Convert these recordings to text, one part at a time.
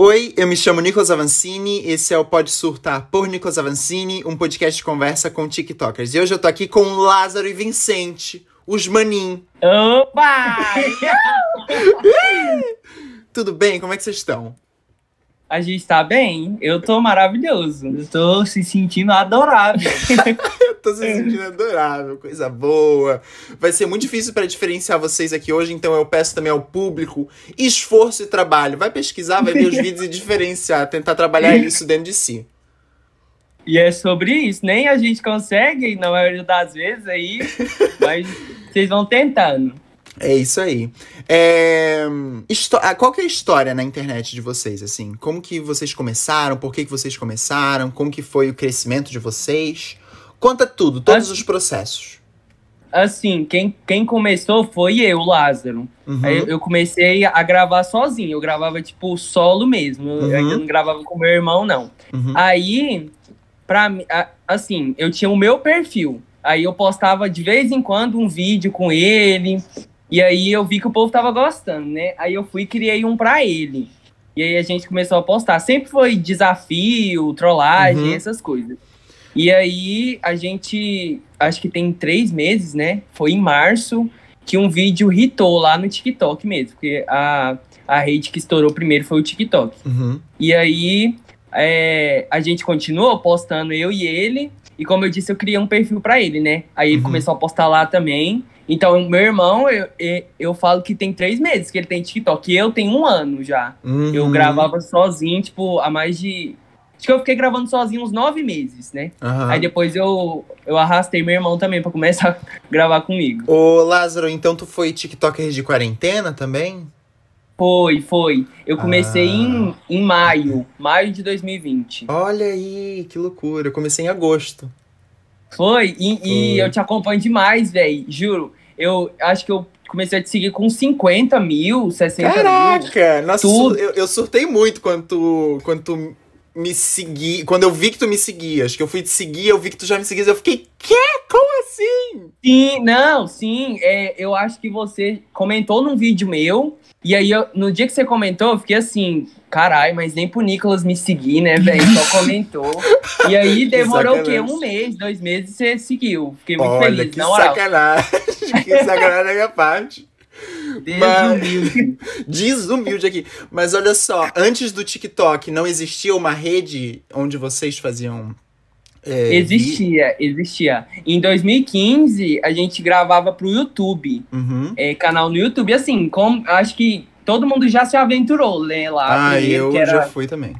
Oi, eu me chamo Nicolas Avancini, esse é o Pode Surtar por Nicolas Avancini, um podcast de conversa com TikTokers. E hoje eu tô aqui com Lázaro e Vicente, os manin. Opa! Tudo bem? Como é que vocês estão? A gente tá bem? Eu tô maravilhoso. Eu tô se sentindo adorável. eu tô se sentindo adorável, coisa boa. Vai ser muito difícil para diferenciar vocês aqui hoje, então eu peço também ao público esforço e trabalho. Vai pesquisar, vai ver os vídeos e diferenciar, tentar trabalhar isso dentro de si. E é sobre isso. Nem a gente consegue, na maioria das vezes, aí, mas vocês vão tentando. É isso aí. É... Ah, qual que é a história na internet de vocês, assim? Como que vocês começaram? Por que, que vocês começaram? Como que foi o crescimento de vocês? Conta tudo, todos assim, os processos. Assim, quem, quem começou foi eu, Lázaro. Uhum. Eu, eu, comecei a gravar sozinho. Eu gravava, tipo, solo mesmo. Uhum. Eu ainda não gravava com meu irmão, não. Uhum. Aí, pra mim, assim, eu tinha o meu perfil. Aí eu postava de vez em quando um vídeo com ele, e aí eu vi que o povo tava gostando, né? Aí eu fui e criei um pra ele. E aí a gente começou a postar. Sempre foi desafio, trollagem, uhum. essas coisas. E aí a gente, acho que tem três meses, né? Foi em março que um vídeo hitou lá no TikTok mesmo. Porque a, a rede que estourou primeiro foi o TikTok. Uhum. E aí é, a gente continuou postando eu e ele. E como eu disse, eu criei um perfil para ele, né? Aí ele uhum. começou a postar lá também. Então, meu irmão, eu, eu, eu, falo que tem três meses que ele tem TikTok. E eu tenho um ano já. Uhum. Eu gravava sozinho, tipo, há mais de. Acho que eu fiquei gravando sozinho uns nove meses, né? Uhum. Aí depois eu, eu arrastei meu irmão também para começar a gravar comigo. Ô, Lázaro, então tu foi TikToker de quarentena também? Foi, foi. Eu comecei ah. em, em maio, maio de 2020. Olha aí, que loucura. Eu comecei em agosto. Foi, e, foi. e eu te acompanho demais, velho. Juro eu acho que eu comecei a te seguir com 50 mil, 60 Caraca, mil. Caraca! Nossa, eu, eu surtei muito quando tu, quando tu me segui. Quando eu vi que tu me seguias, que eu fui te seguir, eu vi que tu já me seguias, eu fiquei, quê? Como assim? Sim, não, sim. É, eu acho que você comentou num vídeo meu e aí, eu, no dia que você comentou, eu fiquei assim, caralho, mas nem pro Nicolas me seguir, né, velho? Só comentou. e aí demorou o quê? Um mês, dois meses, você seguiu. Fiquei muito Olha, feliz. Que sacanagem. que sacanagem da minha parte. Desumilde. Mas... Desumilde aqui. Mas olha só, antes do TikTok, não existia uma rede onde vocês faziam é, existia, existia. Em 2015, a gente gravava pro YouTube. Uhum. É, canal no YouTube. Assim, como, acho que todo mundo já se aventurou, né? Lá. Ah, eu era... já fui também.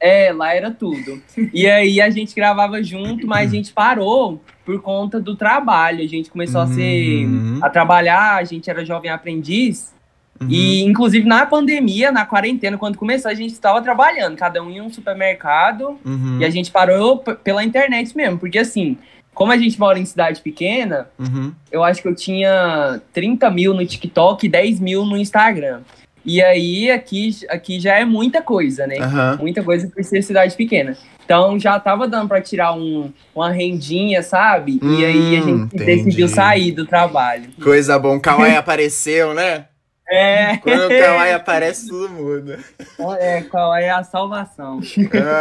É, lá era tudo. e aí a gente gravava junto, mas a gente parou por conta do trabalho. A gente começou uhum. a ser uhum. a trabalhar, a gente era jovem aprendiz. Uhum. E, inclusive, na pandemia, na quarentena, quando começou, a gente estava trabalhando, cada um em um supermercado, uhum. e a gente parou pela internet mesmo, porque assim, como a gente mora em cidade pequena, uhum. eu acho que eu tinha 30 mil no TikTok e 10 mil no Instagram. E aí, aqui, aqui já é muita coisa, né? Muita coisa por ser cidade pequena. Então já tava dando para tirar um, uma rendinha, sabe? Hum, e aí a gente hum, entendi. decidiu sair do trabalho. Coisa bom, Kawaii apareceu, né? É. Quando o Kawaii aparece, tudo muda. É, Kawaii é a salvação.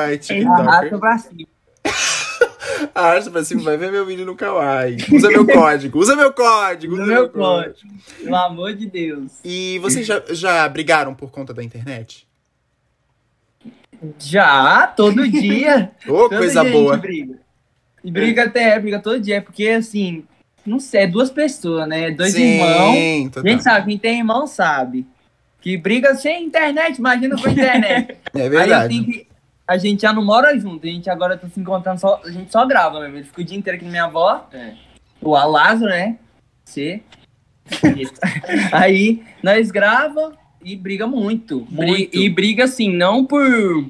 Ai, TikTok. Arrasta pra cima. Arrasta pra cima, vai ver meu vídeo no Kawaii. Usa meu código, usa meu código. Usa, usa meu, meu código. código. Pelo amor de Deus. E vocês já, já brigaram por conta da internet? Já, todo dia. Ô, oh, coisa boa. Briga. E briga até, briga todo dia, porque assim, não sei, é duas pessoas, né? Dois Sim, irmãos. Total. A gente sabe, quem tem irmão sabe. Que briga sem internet, imagina com internet. é verdade. Aí que, a gente já não mora junto, a gente agora tá se encontrando só. A gente só grava mesmo. Ele fica o dia inteiro aqui na minha avó. É. O Alázaro, né? Você. Aí nós grava e briga muito. muito. E briga assim, não por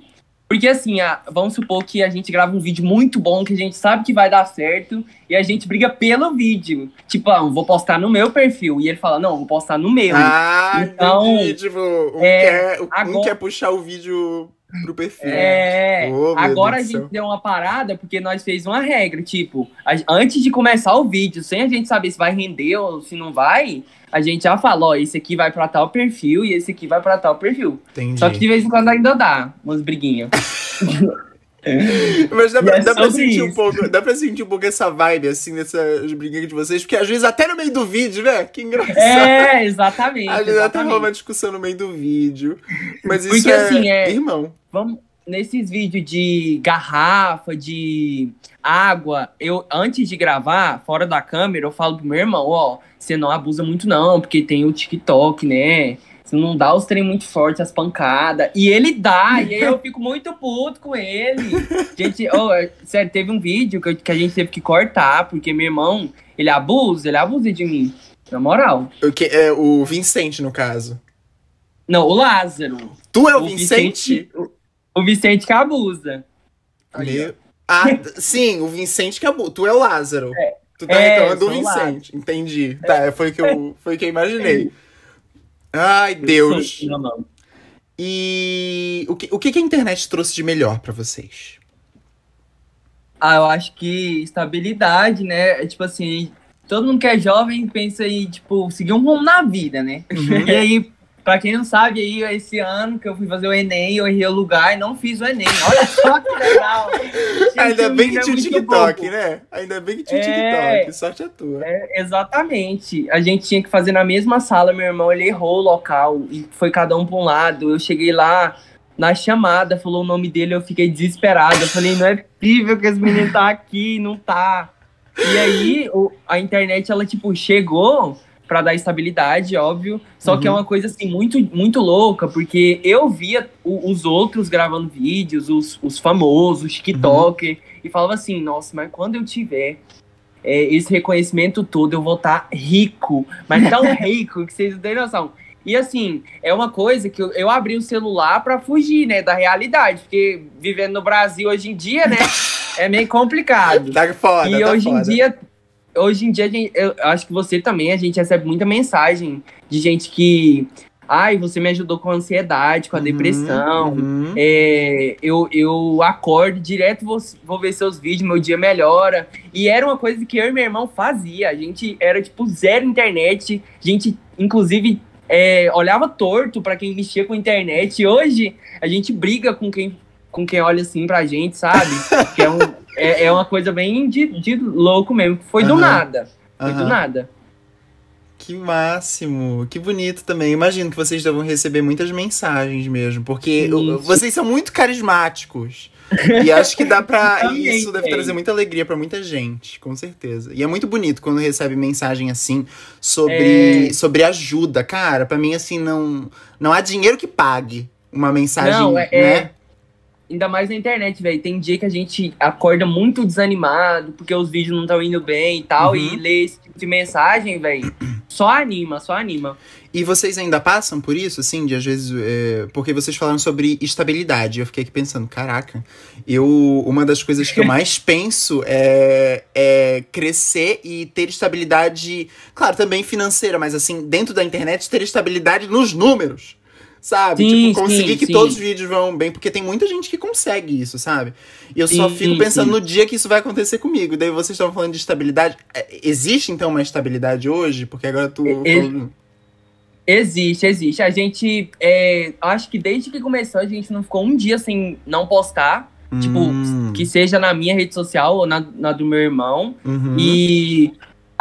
porque assim, a, vamos supor que a gente grava um vídeo muito bom, que a gente sabe que vai dar certo, e a gente briga pelo vídeo. Tipo, ah, vou postar no meu perfil. E ele fala, não, vou postar no meu. Ah, então, entendi. Tipo, um, é, quer, um agora... quer puxar o vídeo pro perfil. É, oh, agora a gente deu uma parada porque nós fez uma regra, tipo, a, antes de começar o vídeo, sem a gente saber se vai render ou se não vai, a gente já fala, ó, esse aqui vai pra tal perfil e esse aqui vai pra tal perfil. Entendi. Só que de vez em quando ainda dá umas briguinhas. Mas dá pra, é dá pra sentir isso. um pouco, dá pra sentir um pouco essa vibe, assim, dessas briguinhas de vocês, porque às vezes até no meio do vídeo, né? Que engraçado. É, exatamente. Às vezes até rola uma discussão no meio do vídeo. Mas isso porque, é, assim, é irmão. Vamos, nesses vídeos de garrafa, de água, eu antes de gravar, fora da câmera, eu falo pro meu irmão, ó, você não abusa muito não, porque tem o TikTok, né? Você não dá os trem muito fortes, as pancadas. E ele dá, e aí eu fico muito puto com ele. Gente, oh, sério, teve um vídeo que, que a gente teve que cortar, porque meu irmão, ele abusa, ele abusa de mim. Na moral. O, que, é, o Vicente, no caso. Não, o Lázaro. Tu é o, o Vicente? Vicente o, Vicente que abusa. Meu... Ah, sim, o Vicente que abusa. Tu é o Lázaro. É. Tu tá é, reclamando do Vicente. Entendi. É. Tá, foi o que eu, foi que eu imaginei. Ai, Deus. E o que, o que a internet trouxe de melhor para vocês? Ah, eu acho que estabilidade, né? É, tipo assim, todo mundo que é jovem pensa em, tipo, seguir um rumo na vida, né? Uhum. E aí, Pra quem não sabe, aí, esse ano que eu fui fazer o Enem, eu errei o lugar e não fiz o Enem. Olha só que legal! Ainda bem que tinha o TikTok, né? Ainda bem que tinha o é, TikTok. Sorte é tua. É, exatamente. A gente tinha que fazer na mesma sala. Meu irmão, ele errou o local e foi cada um pra um lado. Eu cheguei lá na chamada, falou o nome dele, eu fiquei desesperado. Eu falei, não é possível que esse menino tá aqui, não tá. E aí, o, a internet, ela, tipo, chegou para dar estabilidade, óbvio. Só uhum. que é uhum. uma coisa assim muito muito louca, porque eu via o, os outros gravando vídeos, os, os famosos, os TikTok, uhum. e falava assim, nossa, mas quando eu tiver é, esse reconhecimento todo, eu vou estar tá rico, mas tão rico que vocês não têm noção. E assim, é uma coisa que eu, eu abri o celular para fugir, né, da realidade, porque vivendo no Brasil hoje em dia, né, é meio complicado. Tá foda, e tá hoje foda. em dia hoje em dia, gente, eu acho que você também, a gente recebe muita mensagem de gente que. Ai, você me ajudou com a ansiedade, com a uhum, depressão. Uhum. É, eu, eu acordo direto, vou, vou ver seus vídeos, meu dia melhora. E era uma coisa que eu e meu irmão fazia. A gente era, tipo, zero internet. A gente, inclusive, é, olhava torto para quem mexia com internet. E hoje, a gente briga com quem, com quem olha assim pra gente, sabe? que é um é, é uma coisa bem de, de louco mesmo. Foi do nada. Foi do nada. Que máximo, que bonito também. Imagino que vocês devam receber muitas mensagens mesmo, porque vocês são muito carismáticos. E acho que dá pra. isso deve trazer muita alegria para muita gente, com certeza. E é muito bonito quando recebe mensagem assim sobre, é... sobre ajuda. Cara, para mim, assim, não, não há dinheiro que pague uma mensagem, não, é, né? É ainda mais na internet, velho. Tem dia que a gente acorda muito desanimado, porque os vídeos não estão indo bem e tal, uhum. e ler esse tipo de mensagem, velho, só anima, só anima. E vocês ainda passam por isso, assim, de às vezes. É, porque vocês falaram sobre estabilidade. Eu fiquei aqui pensando, caraca, eu. Uma das coisas que eu mais penso é, é crescer e ter estabilidade, claro, também financeira, mas assim, dentro da internet, ter estabilidade nos números sabe? Sim, tipo, conseguir sim, que sim. todos os vídeos vão bem, porque tem muita gente que consegue isso, sabe? E eu só fico pensando no dia que isso vai acontecer comigo. Daí vocês estão falando de estabilidade. É, existe então uma estabilidade hoje? Porque agora tu. Existe, existe. A gente. É, acho que desde que começou, a gente não ficou um dia sem não postar. Tipo, hum. Tipo, que seja na minha rede social ou na, na do meu irmão. Uhum. E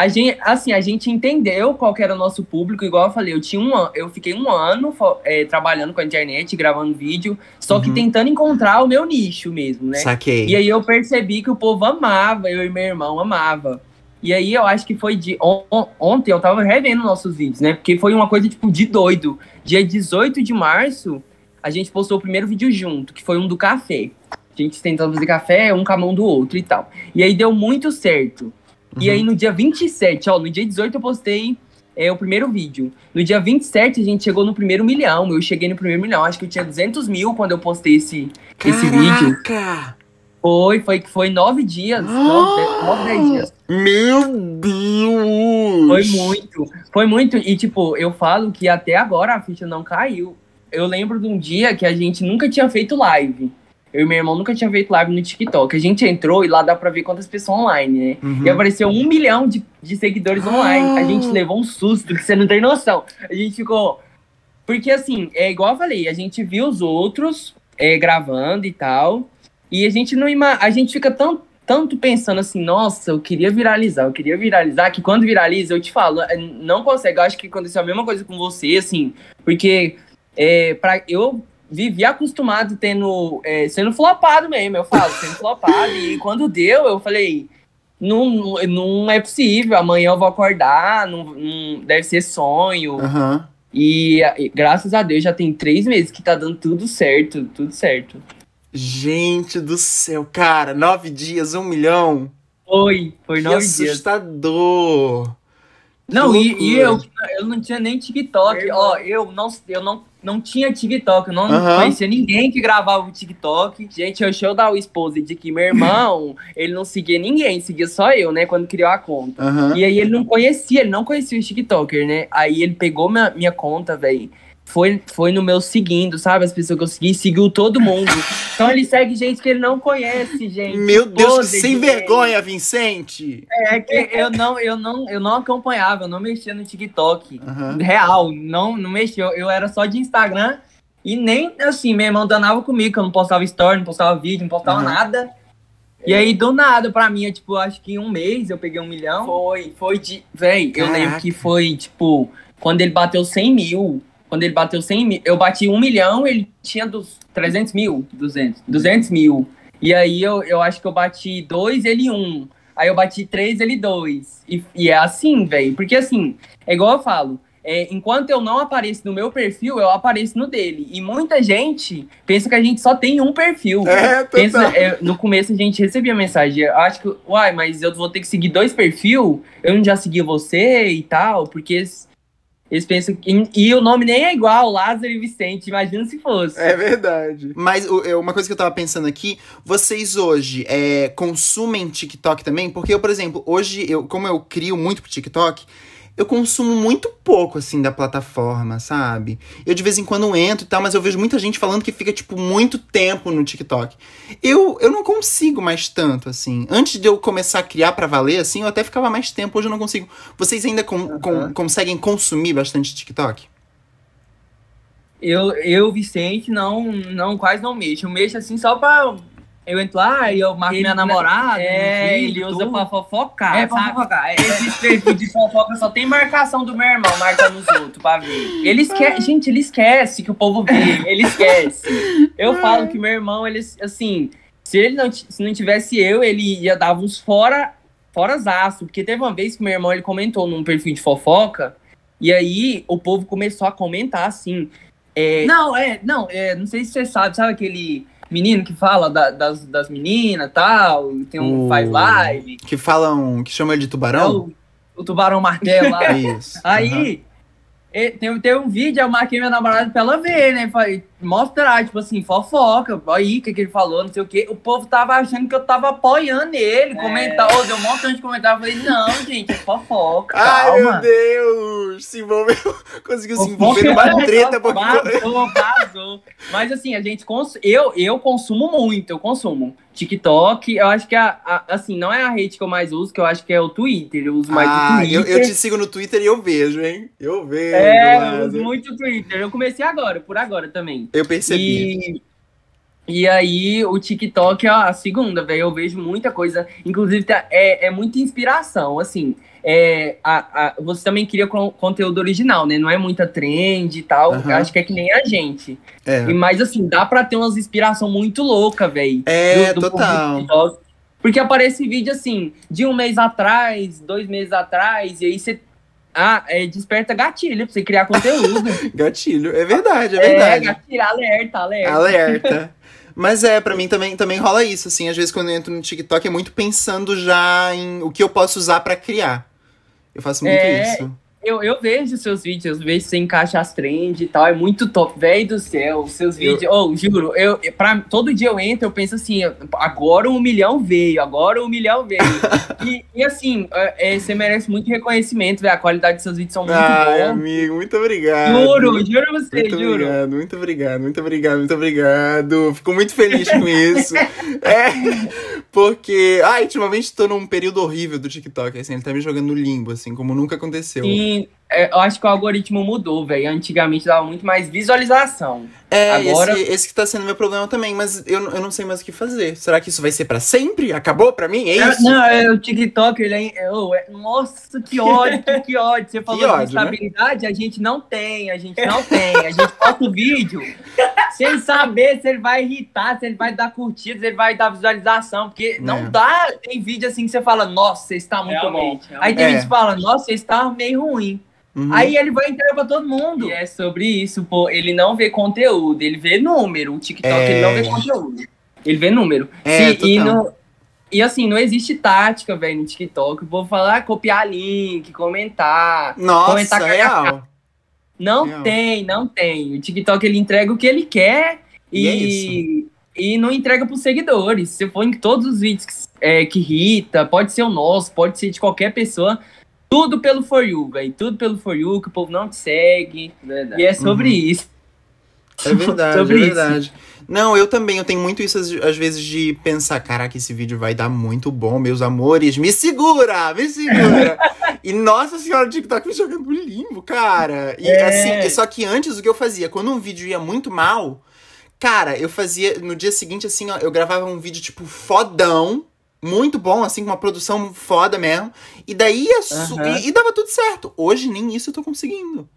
a gente, assim, a gente entendeu qual era o nosso público, igual eu falei, eu tinha um eu fiquei um ano é, trabalhando com a internet, gravando vídeo, só uhum. que tentando encontrar o meu nicho mesmo, né? Saquei. E aí eu percebi que o povo amava, eu e meu irmão amava. E aí eu acho que foi de on, ontem eu tava revendo nossos vídeos, né? Porque foi uma coisa tipo de doido. Dia 18 de março, a gente postou o primeiro vídeo junto, que foi um do café. A gente tentando fazer café, um com a mão do outro e tal. E aí deu muito certo. Uhum. E aí no dia 27, ó, no dia 18 eu postei é, o primeiro vídeo. No dia 27 a gente chegou no primeiro milhão. Eu cheguei no primeiro milhão. Acho que eu tinha 200 mil quando eu postei esse, esse vídeo. Foi, foi que foi nove dias. Oh! Nove, nove, dez dias. Meu Deus! Foi muito, foi muito. E, tipo, eu falo que até agora a ficha não caiu. Eu lembro de um dia que a gente nunca tinha feito live. Eu e meu irmão nunca tinha feito live no TikTok. A gente entrou e lá dá pra ver quantas pessoas online, né? Uhum. E apareceu um milhão de, de seguidores ah. online. A gente levou um susto que você não tem noção. A gente ficou. Porque assim, é igual eu falei, a gente viu os outros é, gravando e tal. E a gente não ima... a gente fica tão, tanto pensando assim, nossa, eu queria viralizar, eu queria viralizar, que quando viraliza, eu te falo, é, não consegue. Eu acho que aconteceu a mesma coisa com você, assim, porque é, pra, eu vivi acostumado tendo, é, sendo flopado mesmo, eu falo, sendo flopado. E quando deu, eu falei, não, não é possível, amanhã eu vou acordar, não, não deve ser sonho. Uhum. E, e, graças a Deus já tem três meses que tá dando tudo certo, tudo certo. Gente do céu, cara, nove dias, um milhão. Foi, foi nove que dias. assustador. Não, e, e, eu, eu não tinha nem TikTok. Ó, eu não, eu não não tinha TikTok, eu não uhum. conhecia ninguém que gravava o TikTok. Gente, eu show dar o expose de que meu irmão, ele não seguia ninguém, seguia só eu, né, quando criou a conta. Uhum. E aí ele não conhecia, ele não conhecia o TikToker, né? Aí ele pegou minha, minha conta, velho foi, foi no meu seguindo, sabe? As pessoas que eu segui, seguiu todo mundo. Então ele segue gente que ele não conhece, gente. Meu Deus, que sem vergonha, Vicente! É que eu não, eu não, eu não acompanhava, eu não mexia no TikTok. Uhum. Real, não, não mexia. Eu era só de Instagram e nem assim, meu irmão danava comigo, que eu não postava story, não postava vídeo, não postava uhum. nada. E aí, do nada, pra mim, tipo, acho que em um mês eu peguei um milhão. Foi, foi de. Véi, eu lembro que foi, tipo, quando ele bateu 100 mil quando ele bateu 100 mil, eu bati 1 milhão, ele tinha dos 300 mil. 200. 200 mil. E aí eu, eu acho que eu bati 2, ele 1. Um. Aí eu bati 3, ele 2. E, e é assim, velho. Porque assim, é igual eu falo. É, enquanto eu não apareço no meu perfil, eu apareço no dele. E muita gente pensa que a gente só tem um perfil. É, pensa, é, no começo a gente recebia mensagem, eu acho que, uai, mas eu vou ter que seguir dois perfis? Eu não já segui você e tal, porque eles pensam que. E o nome nem é igual, Lázaro e Vicente. Imagina se fosse. É verdade. Mas uma coisa que eu tava pensando aqui, vocês hoje é, consumem TikTok também? Porque eu, por exemplo, hoje, eu, como eu crio muito pro TikTok, eu consumo muito pouco, assim, da plataforma, sabe? Eu de vez em quando entro e tal, mas eu vejo muita gente falando que fica, tipo, muito tempo no TikTok. Eu, eu não consigo mais tanto, assim. Antes de eu começar a criar para valer, assim, eu até ficava mais tempo, hoje eu não consigo. Vocês ainda com, uhum. com, conseguem consumir bastante TikTok? Eu, eu, Vicente, não, não quase não mexo. Eu mexo assim só pra eu entro lá e eu marco ele, minha namorada. É, ele usa tudo. pra fofocar. É, pra fofocar. É. Esses perfis de fofoca só tem marcação do meu irmão, marcando os outros pra ver. Ele esquece, gente, ele esquece que o povo vê. Ele esquece. Eu falo que meu irmão, ele, assim, se ele não, se não tivesse eu, ele ia dar uns fora, fora aço. Porque teve uma vez que meu irmão, ele comentou num perfil de fofoca, e aí o povo começou a comentar assim. É, não, é, não, é, não sei se você sabe, sabe aquele menino que fala da, das, das meninas tal, tem um o... faz live. Que falam, que chama ele de tubarão? É o, o, tubarão martelo lá. Isso. Aí, uhum. tem, tem um vídeo, eu marquei minha namorada pra ela ver, né? Falei, mostrar, tipo assim, fofoca, aí, o que, que ele falou, não sei o quê. O povo tava achando que eu tava apoiando ele, é. comentar, deu um montão de comentário. Eu falei, não, gente, é fofoca. Ai, calma. meu Deus! Se envolveu, conseguiu se envolver numa treta. Porque... Vazou, vazou. Mas assim, a gente, cons... eu, eu consumo muito, eu consumo. TikTok, eu acho que a, a, assim, não é a rede que eu mais uso, que eu acho que é o Twitter. Eu uso mais ah, o Twitter. Eu, eu te sigo no Twitter e eu vejo, hein? Eu vejo. É, eu uso muito o Twitter. Eu comecei agora, por agora também. Eu percebi. E, e aí, o TikTok é a segunda, velho. Eu vejo muita coisa. Inclusive, tá, é, é muita inspiração. Assim, é, a, a, você também cria conteúdo original, né? Não é muita trend e tal. Uhum. Acho que é que nem a gente. É. E, mas, assim, dá pra ter umas inspiração muito louca, velho. É, do, do total. Porque aparece vídeo, assim, de um mês atrás, dois meses atrás, e aí você ah, é, desperta gatilho pra você criar conteúdo. gatilho, é verdade, é verdade. É, gatilho, alerta, alerta. Alerta. Mas é, para mim também, também rola isso, assim. Às vezes quando eu entro no TikTok é muito pensando já em o que eu posso usar para criar. Eu faço muito é, isso. Eu, eu vejo seus vídeos, eu vejo você encaixa as trends e tal, é muito top, velho do céu, seus vídeos, eu... oh, juro, eu, pra, todo dia eu entro, eu penso assim, agora um milhão veio, agora um milhão veio, e, e assim, é, é, você merece muito reconhecimento, velho, a qualidade dos seus vídeos são muito Ai, bons. amigo, muito obrigado. Juro, juro você, muito juro. Obrigado, muito obrigado, muito obrigado, muito obrigado, fico muito feliz com isso, é, porque, ah, ultimamente tô num período horrível do TikTok, assim, ele tá me jogando no limbo, assim, como nunca aconteceu. Sim, é, eu acho que o algoritmo mudou, velho. Antigamente dava muito mais visualização. É, Agora... esse, esse que tá sendo meu problema também, mas eu, eu não sei mais o que fazer. Será que isso vai ser para sempre? Acabou para mim? É, é isso? Não, é, o TikTok, ele é, é, Nossa, que ódio, que ódio. Você falou ódio, de né? estabilidade, né? a gente não tem, a gente não tem. A gente posta o vídeo sem saber se ele vai irritar, se ele vai dar curtida, se ele vai dar visualização, porque não é. dá. Tem vídeo assim que você fala, nossa, está muito realmente, bom. Realmente. Aí tem gente que fala, nossa, está meio ruim. Uhum. Aí ele vai entregar pra todo mundo. E é sobre isso, pô. Ele não vê conteúdo, ele vê número. O TikTok é... ele não vê conteúdo. Ele vê número. É, Se, e, no, e assim, não existe tática, velho, no TikTok. O povo fala, ah, copiar link, comentar. Nossa, comentar real. Não real. tem, não tem. O TikTok ele entrega o que ele quer e, e, é e não entrega pros seguidores. Se for em todos os vídeos que, é, que irrita, pode ser o nosso, pode ser de qualquer pessoa tudo pelo For You, velho. Tudo pelo For You, que o povo não te segue. Verdade. E é sobre uhum. isso. É verdade, sobre é verdade. Isso. Não, eu também, eu tenho muito isso às vezes de pensar, caraca, esse vídeo vai dar muito bom, meus amores, me segura, me segura. e nossa senhora, o TikTok me jogando limbo, cara. E é. assim, só que antes o que eu fazia, quando um vídeo ia muito mal, cara, eu fazia, no dia seguinte assim, ó, eu gravava um vídeo tipo fodão, muito bom, assim, com uma produção foda mesmo. E daí uhum. e, e, dava tudo certo. Hoje nem isso eu tô conseguindo.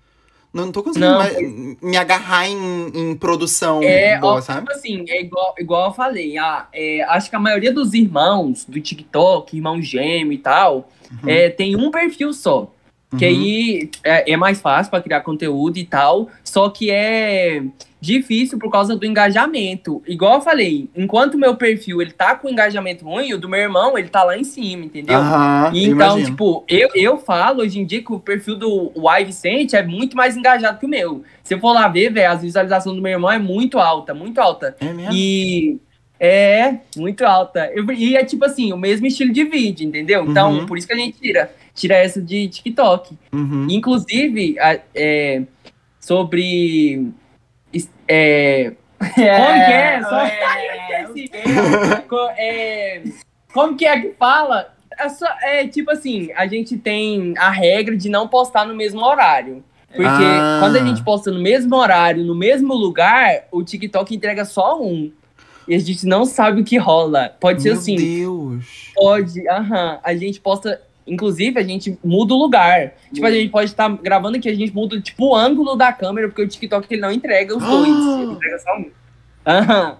Não, não tô conseguindo não, mais, me agarrar em, em produção é, boa, ó, sabe? Tipo assim, é igual, igual eu falei. Ah, é, acho que a maioria dos irmãos do TikTok, irmão gêmeo e tal, uhum. é, tem um perfil só. Que uhum. aí é, é mais fácil para criar conteúdo e tal. Só que é difícil por causa do engajamento. Igual eu falei, enquanto o meu perfil ele tá com engajamento ruim, o do meu irmão ele tá lá em cima, entendeu? Uhum, e então, imagino. tipo, eu, eu falo hoje em dia que o perfil do Y Vicente é muito mais engajado que o meu. Se eu for lá ver, velho, as visualizações do meu irmão é muito alta, muito alta. É mesmo? E é, muito alta. E é tipo assim, o mesmo estilo de vídeo, entendeu? Então, uhum. por isso que a gente tira, tira essa de TikTok. Uhum. Inclusive, é, sobre é, como que é? Só... É, é, como que é que fala? É, só, é tipo assim, a gente tem a regra de não postar no mesmo horário. Porque ah. quando a gente posta no mesmo horário, no mesmo lugar, o TikTok entrega só um. E a gente não sabe o que rola. Pode ser Meu assim. Meu Deus. Pode, aham. A gente posta Inclusive, a gente muda o lugar. Tipo, a gente pode estar tá gravando aqui, a gente muda, tipo, o ângulo da câmera, porque o TikTok ele não entrega os dois. Ele entrega só um. Aham.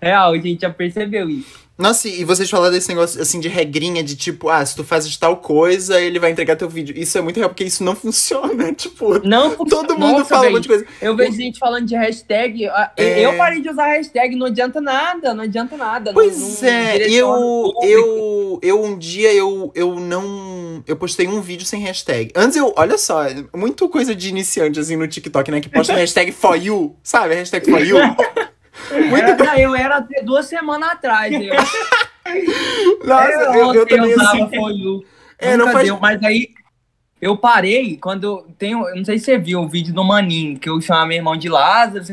Real, a gente já percebeu isso. Nossa, e vocês falaram desse negócio, assim, de regrinha, de tipo, ah, se tu fazes tal coisa, ele vai entregar teu vídeo. Isso é muito real, porque isso não funciona, tipo... Não Todo mundo Nossa, fala um monte de coisa. Eu vejo gente falando de hashtag, é... eu parei de usar hashtag, não adianta nada, não adianta nada. Pois não, é, eu, eu, eu um dia, eu, eu não... Eu postei um vídeo sem hashtag. Antes eu, olha só, muito coisa de iniciante, assim, no TikTok, né, que posta hashtag for you, sabe? Hashtag for you. Muito era, eu era duas semanas atrás. Eu. Nossa, eu, eu, eu também assim. Foi é, não faz... deu, mas aí eu parei quando tem, eu não sei se você viu o vídeo do Maninho, que eu chamo meu irmão de Lázaro.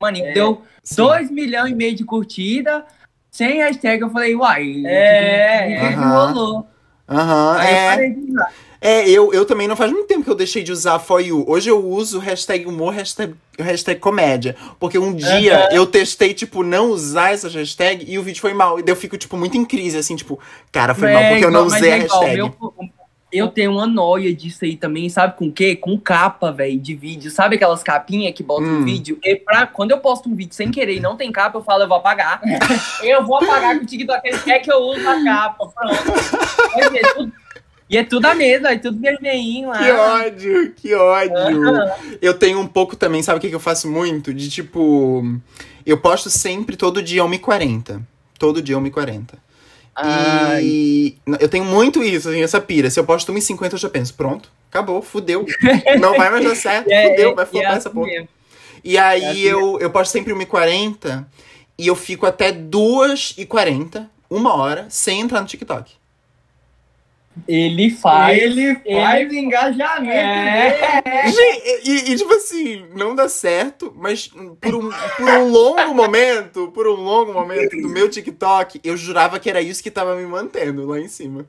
Maninho é, deu 2 milhões e meio de curtida, sem hashtag. Eu falei, uai, é, que, que, que rolou? Aham, é. É, eu, eu também não faz muito tempo que eu deixei de usar For You. Hoje eu uso hashtag humor, hashtag, hashtag comédia. Porque um dia uhum. eu testei, tipo, não usar essas hashtags e o vídeo foi mal. E daí eu fico, tipo, muito em crise, assim, tipo, cara, foi é, mal porque eu não usei é a hashtag. Igual, meu, eu tenho uma noia disso aí também, sabe com o quê? Com capa, velho, de vídeo. Sabe aquelas capinhas que botam hum. vídeo? E pra, quando eu posto um vídeo sem querer e não tem capa, eu falo, eu vou apagar. eu vou apagar com o TikTok, ele quer que eu use a capa. Pronto. Ver, tudo e é tudo a mesma, é tudo vermelhinho lá. Que ódio, que ódio. Eu tenho um pouco também, sabe o que, que eu faço muito? De tipo. Eu posto sempre todo dia 1h40. Todo dia 1h40. Ai. E eu tenho muito isso, assim, essa pira. Se eu posto 1,50, eu já penso, pronto, acabou, fudeu. Não vai mais dar certo, é, fudeu, vai flopar é essa assim porra. Mesmo. E aí é assim eu, eu posto sempre 1,40 e eu fico até 2h40, uma hora, sem entrar no TikTok. Ele faz. Ele faz ele... engajamento. É. E, e, tipo assim, não dá certo, mas por um, por um longo momento, por um longo momento do meu TikTok, eu jurava que era isso que tava me mantendo lá em cima.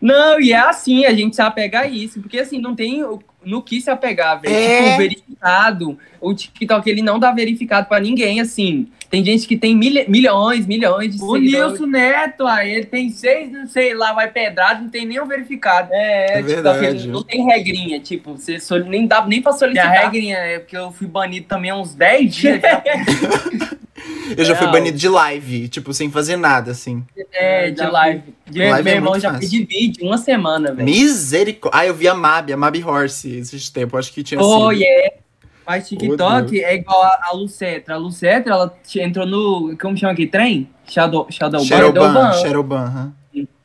Não, e é assim, a gente se apega a isso, porque assim, não tem no que se apegar, velho. É. Tipo, verificado. O TikTok, ele não dá verificado para ninguém, assim. Tem gente que tem mil, milhões, milhões de o seguidores. O Nilson Neto, aí ele tem seis, não sei lá, vai pedrado, não tem nem o verificado. É, é TikTok, não tem regrinha, tipo, você nem dá nem pra solicitar. E a regrinha é porque eu fui banido também há uns 10 dias. eu já fui banido de live, tipo, sem fazer nada, assim. É, de live. De, live meu é irmão já de vídeo, uma semana, velho. Misericórdia. Ah, eu vi a Mab, a Mab Horse esses tempos, acho que tinha oh, sido. Yeah. Mas TikTok é igual a, a Lucetra. A Lucetra, ela entrou no. Como chama aqui? Trem? Shadow, Shadowban? Shadowban. Shadowban,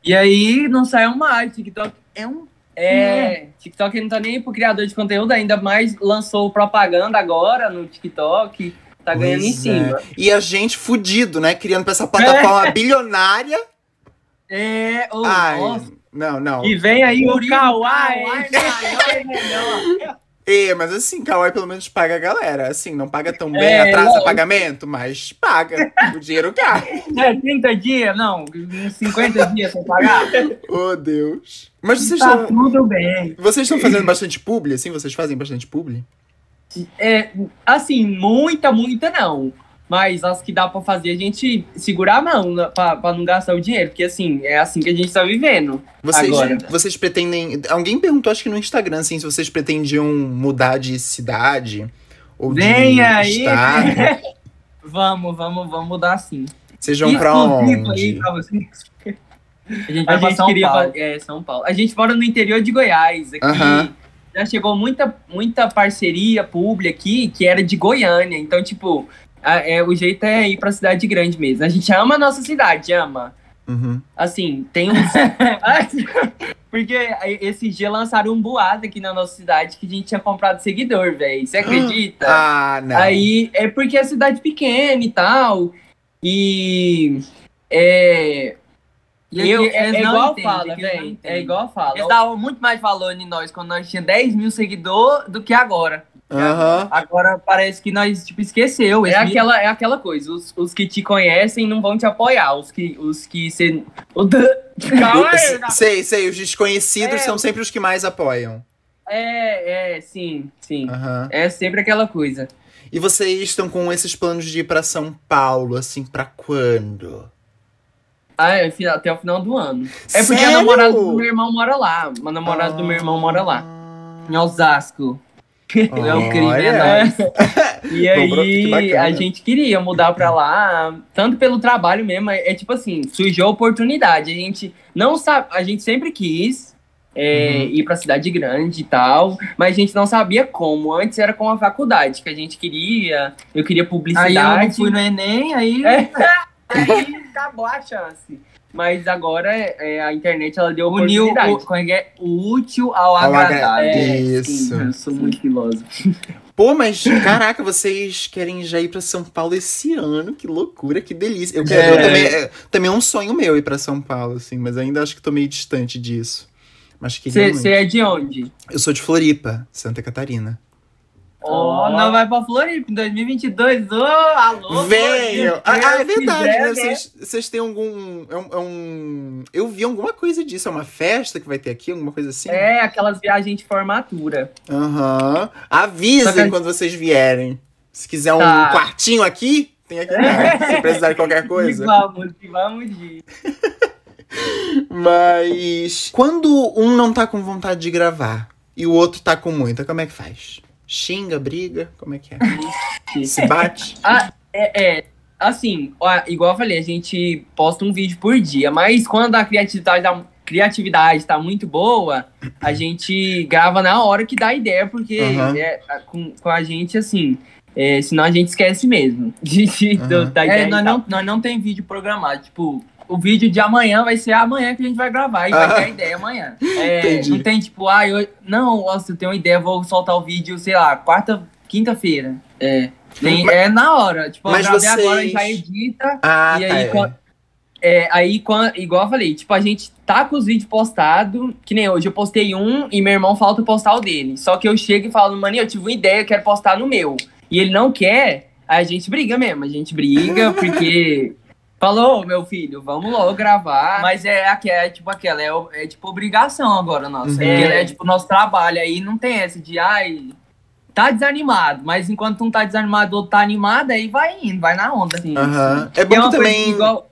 E aí não saiu mais. TikTok é um. É, TikTok não tá nem pro criador de conteúdo, ainda mais lançou propaganda agora no TikTok. Tá ganhando pois em cima. É. E a gente fudido, né? Criando pra essa plataforma bilionária. É, oh, Ai, nossa. Não, não. E vem aí o Kawaii. É, mas assim, Kawaii pelo menos paga a galera. Assim, não paga tão bem, é, atrasa não. pagamento, mas paga. o dinheiro cai. É, 30 dias, não, 50 dias sem pagar. Oh, Deus. Mas vocês tá estão. tudo bem. Vocês estão fazendo bastante publi, assim? Vocês fazem bastante publi? É, assim, muita, muita não. Mas as que dá para fazer, a gente segurar a mão para não gastar o dinheiro. Porque, assim, é assim que a gente tá vivendo. Vocês, agora. vocês pretendem. Alguém perguntou, acho que no Instagram, assim, se vocês pretendiam mudar de cidade ou Vem de aí. estado. vamos, vamos, vamos mudar sim. Sejam pra onde? Aí pra vocês. A gente vai a gente São queria Paulo. É, São Paulo. A gente mora no interior de Goiás. Aqui uh -huh. Já chegou muita, muita parceria pública aqui que era de Goiânia. Então, tipo, é, o jeito é ir pra cidade grande mesmo. A gente ama a nossa cidade, ama. Uhum. Assim, tem uns. porque esse dia lançaram um boato aqui na nossa cidade que a gente tinha comprado seguidor, velho. Você acredita? Ah, não. Aí é porque é cidade pequena e tal. E. É. E eu, é, é igual fala, velho. É igual fala. Eles davam muito mais valor em nós quando nós tínhamos 10 mil seguidores do que agora. Uhum. Agora parece que nós, tipo, esqueceu. É aquela, é aquela coisa. Os, os que te conhecem não vão te apoiar. Os que os que cê... Calma aí, Sei, sei. Os desconhecidos é, são sempre os que mais apoiam. É, é, sim, sim. Uhum. É sempre aquela coisa. E vocês estão com esses planos de ir para São Paulo, assim, para quando? Ah, é até o final do ano. É porque Sério? a namorada do meu irmão mora lá. A namorada ah. do meu irmão mora lá. Em Osasco. Oh, é o crime, é nóis. E aí, a gente queria mudar pra lá, tanto pelo trabalho mesmo, é, tipo assim, surgiu a oportunidade. A gente não sabe, a gente sempre quis é, uhum. ir pra cidade grande e tal, mas a gente não sabia como. Antes era com a faculdade que a gente queria, eu queria publicidade. Aí eu fui no Enem, aí, é. aí acabou a chance. Mas agora é, a internet ela deu Uniu oportunidade. O, é, é? o útil ao, ao agradável. É, Isso. Sim, eu sou muito filósofo. Pô, mas caraca, vocês querem já ir para São Paulo esse ano? Que loucura, que delícia. Eu, quero, é. também, é, também é um sonho meu ir para São Paulo, assim, mas ainda acho que tô meio distante disso. Mas Você é de onde? Eu sou de Floripa, Santa Catarina. Oh, não vai pra Floripa em 2022. Ô, oh, alô! Venho! Ah, é verdade, quiser, né? né? Vocês têm algum. É um, é um, Eu vi alguma coisa disso. É uma festa que vai ter aqui, alguma coisa assim? É, aquelas viagens de formatura. Aham. Uhum. Avisem que... quando vocês vierem. Se quiser um tá. quartinho aqui, tem aqui. Né? Se precisar de qualquer coisa. Vamos, vamos ir. Mas quando um não tá com vontade de gravar e o outro tá com muita, como é que faz? Xinga, briga? Como é que é? Se bate? Ah, é, é, assim, ó, igual eu falei, a gente posta um vídeo por dia, mas quando a criatividade, a criatividade tá muito boa, a gente grava na hora que dá ideia, porque uhum. é, com, com a gente, assim, é, senão a gente esquece mesmo de, de, uhum. da ideia. É, nós, não, nós não tem vídeo programado, tipo, o vídeo de amanhã vai ser amanhã que a gente vai gravar e ah. vai ter a ideia amanhã. É, não tem tipo, ah, eu, não, nossa, eu tenho uma ideia, vou soltar o vídeo, sei lá, quarta, quinta-feira. É. Tem, mas, é na hora. Tipo, mas eu gravei vocês... agora, já edita. Ah, e tá, aí, é. É, aí, quando, igual eu falei, tipo, a gente tá com os vídeos postados, que nem hoje eu postei um e meu irmão falta postar o dele. Só que eu chego e falo, mano, eu tive uma ideia, eu quero postar no meu. E ele não quer, a gente briga mesmo, a gente briga, porque falou, meu filho, vamos logo gravar. Mas é, é tipo aquela, é, é tipo obrigação agora nossa. Uhum. É, é tipo nosso trabalho, aí não tem essa de, ai, tá desanimado, mas enquanto um tá desanimado, o outro tá animado, aí vai indo, vai na onda. Assim, uhum. É bom é também... Igual,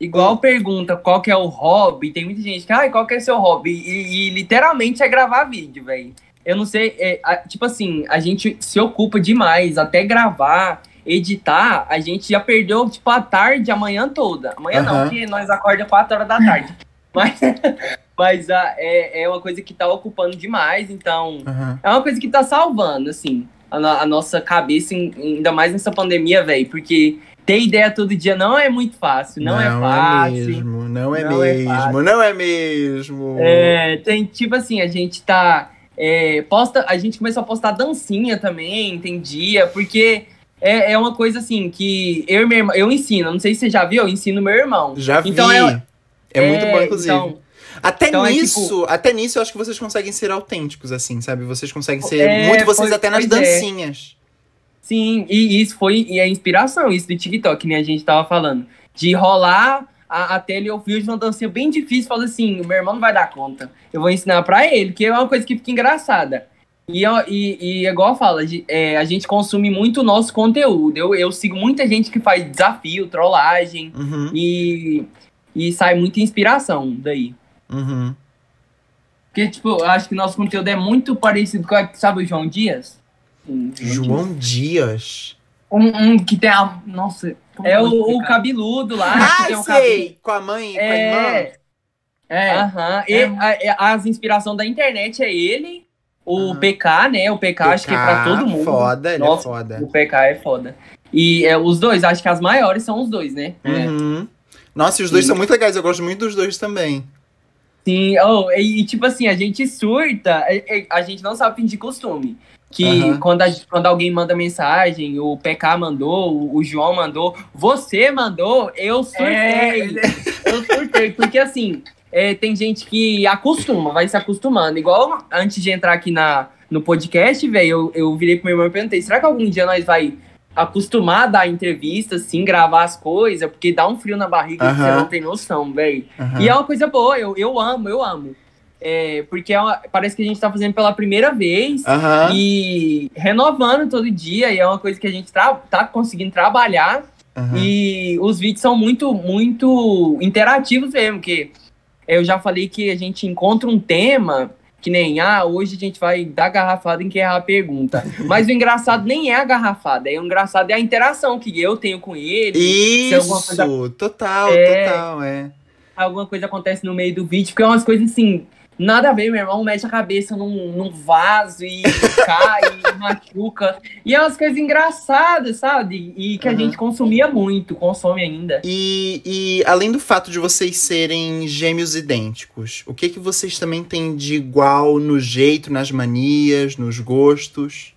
Igual pergunta qual que é o hobby, tem muita gente que, ai, qual que é seu hobby? E, e literalmente é gravar vídeo, velho. Eu não sei, é, a, tipo assim, a gente se ocupa demais, até gravar, editar, a gente já perdeu, tipo, a tarde, a manhã toda. Amanhã uhum. não, porque nós acorda 4 horas da tarde. mas mas a, é, é uma coisa que tá ocupando demais, então uhum. é uma coisa que tá salvando, assim, a, a nossa cabeça, ainda mais nessa pandemia, velho, porque ter ideia todo dia não é muito fácil, não, é não é fácil. É mesmo, não é não é mesmo, é não é mesmo. É, tem tipo assim, a gente tá. É, posta, a gente começou a postar dancinha também, tem dia, porque é, é uma coisa assim que eu e meu irmão, eu ensino, não sei se você já viu, eu ensino meu irmão. Já então vi. É, é muito bom, inclusive. Então, até então nisso, é tipo... até nisso eu acho que vocês conseguem ser autênticos, assim, sabe? Vocês conseguem ser é, muito vocês pois, até nas dancinhas. Sim, e isso foi e a inspiração, isso do TikTok, né? A gente tava falando. De rolar a, a tela e eu fiz uma dancinha bem difícil, falei assim, o meu irmão não vai dar conta. Eu vou ensinar para ele, que é uma coisa que fica engraçada. E, e, e igual fala, é, a gente consome muito o nosso conteúdo. Eu, eu sigo muita gente que faz desafio, trollagem, uhum. e, e sai muita inspiração daí. Uhum. Porque, tipo, eu acho que nosso conteúdo é muito parecido com, sabe, o João Dias? João Dias. Um, um, que tem a. Nossa. É o, o, cabeludo lá. Ah, sei! Um cabelo... Com a mãe, é... com a irmã. É, aham. É. é. as inspirações da internet é ele, o PK, né? O PK, PK, acho que é pra todo mundo. Foda, ele é Nossa, é foda. O PK é foda. E é, os dois, acho que as maiores são os dois, né? Uhum. Nossa, e os dois Sim. são muito legais, eu gosto muito dos dois também. Sim, oh, e, e tipo assim, a gente surta, a gente não sabe fingir costume. Que uhum. quando, a, quando alguém manda mensagem, o PK mandou, o, o João mandou, você mandou, eu surtei. É. Eu surtei, porque assim, é, tem gente que acostuma, vai se acostumando. Igual antes de entrar aqui na, no podcast, velho, eu, eu virei pro meu irmão e perguntei, será que algum dia nós vai acostumar a dar entrevista, assim, gravar as coisas? Porque dá um frio na barriga uhum. que você não tem noção, velho. Uhum. E é uma coisa boa, eu, eu amo, eu amo. É, porque é uma, parece que a gente está fazendo pela primeira vez uhum. e renovando todo dia, e é uma coisa que a gente tá conseguindo trabalhar. E os vídeos são muito, muito interativos mesmo, que eu já falei que a gente encontra um tema que nem, ah, hoje a gente vai dar garrafada em que errar a pergunta. Mas o engraçado nem é a garrafada, é o engraçado é a interação que eu tenho com ele. Isso, coisa, total, é, total, é. Alguma coisa acontece no meio do vídeo, porque é umas coisas assim, Nada a ver, meu irmão mete a cabeça num, num vaso e cai e machuca. E é umas coisas engraçadas, sabe? E que a gente consumia muito, consome ainda. E, e além do fato de vocês serem gêmeos idênticos, o que que vocês também têm de igual no jeito, nas manias, nos gostos?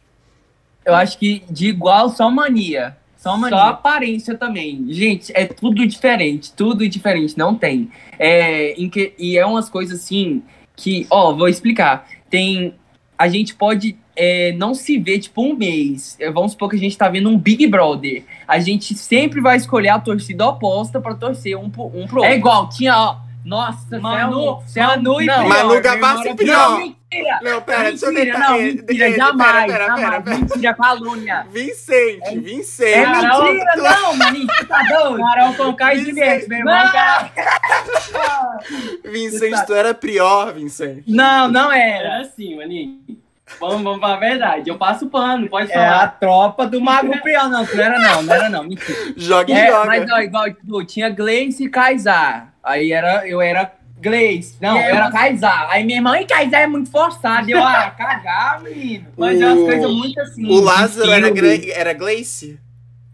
Eu acho que de igual só mania. Só, mania. Só aparência também. Gente, é tudo diferente. Tudo diferente. Não tem. É, em que, e é umas coisas assim que, ó, vou explicar. Tem. A gente pode é, não se ver, tipo, um mês. É, vamos supor que a gente tá vendo um Big Brother. A gente sempre vai escolher a torcida oposta para torcer um, um pro outro. É igual, tinha, ó. Nossa, Manu, Manu e não, Manu Gavassi pior. Mentira. Não, pera, deixa eu tentar. Não, mentira, jamais. Pera, pera, pera, pera. Mentira, calúnia. Vicente, é, Vicente. É mentira, tu... não, maninho, tu tá doido? Carol Conká e Juliette, meu irmão. Vicente, tu era pior, Vicente. Não, não era. Era assim, maninho. Vamos, vamos pra verdade. Eu passo pano, pode falar. É a tropa do Mago Pior. Não, não era não, não era não, mentira. Joga e é, joga. Mas, ó, igual, tipo, tinha Gleice e Kaysar. Aí era, eu era Gleice. Não, eu era Kaysar. Aí minha irmã, e Kaysar é muito forçado. Eu, ah, cagar, menino. Mas o... é umas coisas muito assim. O Lázaro era, era Gleice?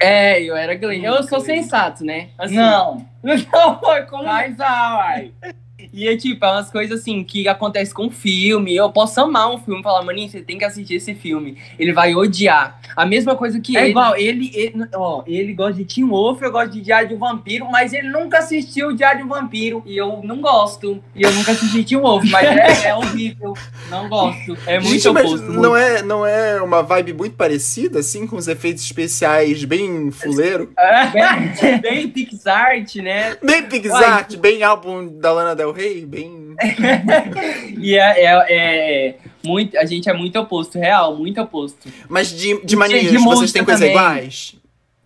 É, eu era Glee. Eu sou sensato, né? Assim, não. Não, como... Mas, vai. E é tipo, é umas coisas assim que acontece com filme. Eu posso amar um filme e falar, maninho, você tem que assistir esse filme. Ele vai odiar. A mesma coisa que é ele. É igual, ele, ele, ó, ele gosta de Teen Wolf, eu gosto de Diário de um Vampiro, mas ele nunca assistiu Diário de um Vampiro. E eu não gosto. E eu nunca assisti Teen Wolf, mas é, é horrível. Não gosto. É muito Gente, oposto. Não, é, não é uma vibe muito parecida, assim, com os efeitos especiais bem fuleiro? É, bem, bem Pixart, né? Bem Pixart, bem álbum da Lana Del Rey, bem. e é, é, é, muito, a gente é muito oposto, real, muito oposto. Mas de, de manias, de vocês têm coisas iguais?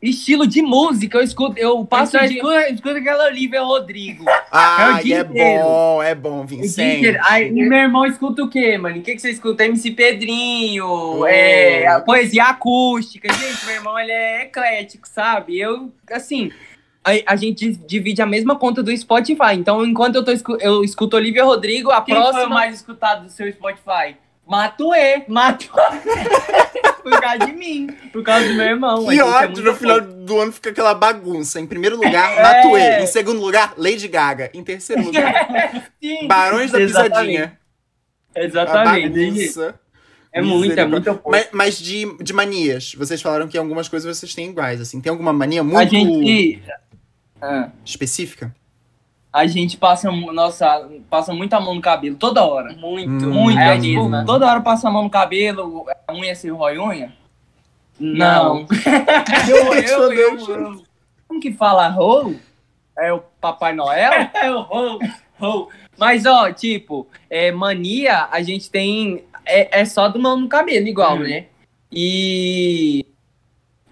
Estilo de música, eu escuto, eu passo eu escuto, escuto aquela Olivia Rodrigo. Ah, é, é bom, é bom, Vincent. Aí, e meu irmão escuta o quê, mano? O que, que você escuta? MC Pedrinho, oh. é, poesia acústica. Gente, meu irmão, ele é eclético, sabe? Eu, assim, a, a, gente divide a mesma conta do Spotify. Então, enquanto eu, tô, eu escuto Olivia Rodrigo, a Quem próxima. foi o mais escutado do seu Spotify? Matuê. Matuê. por causa de mim. Por causa do meu irmão. Que é ódio, é no final do ano fica aquela bagunça. Em primeiro lugar, é. Matuê. Em segundo lugar, Lady Gaga. Em terceiro lugar, Sim. Barões da Exatamente. Pisadinha. Exatamente. É muito, é muito Mas, mas, de, de manias, vocês falaram que algumas coisas vocês têm iguais, assim. Tem alguma mania muito... A gente ah. Específica? A gente passa, nossa, passa muita mão no cabelo toda hora. Muito, hum. muito. É, tipo, toda hora passa a mão no cabelo, a unha se rói unha? Não. eu, eu, eu, eu, Como que fala rou? É o Papai Noel? é o rou, rou. Mas, ó, tipo, é, mania, a gente tem. É, é só do mão no cabelo, igual, hum. né? E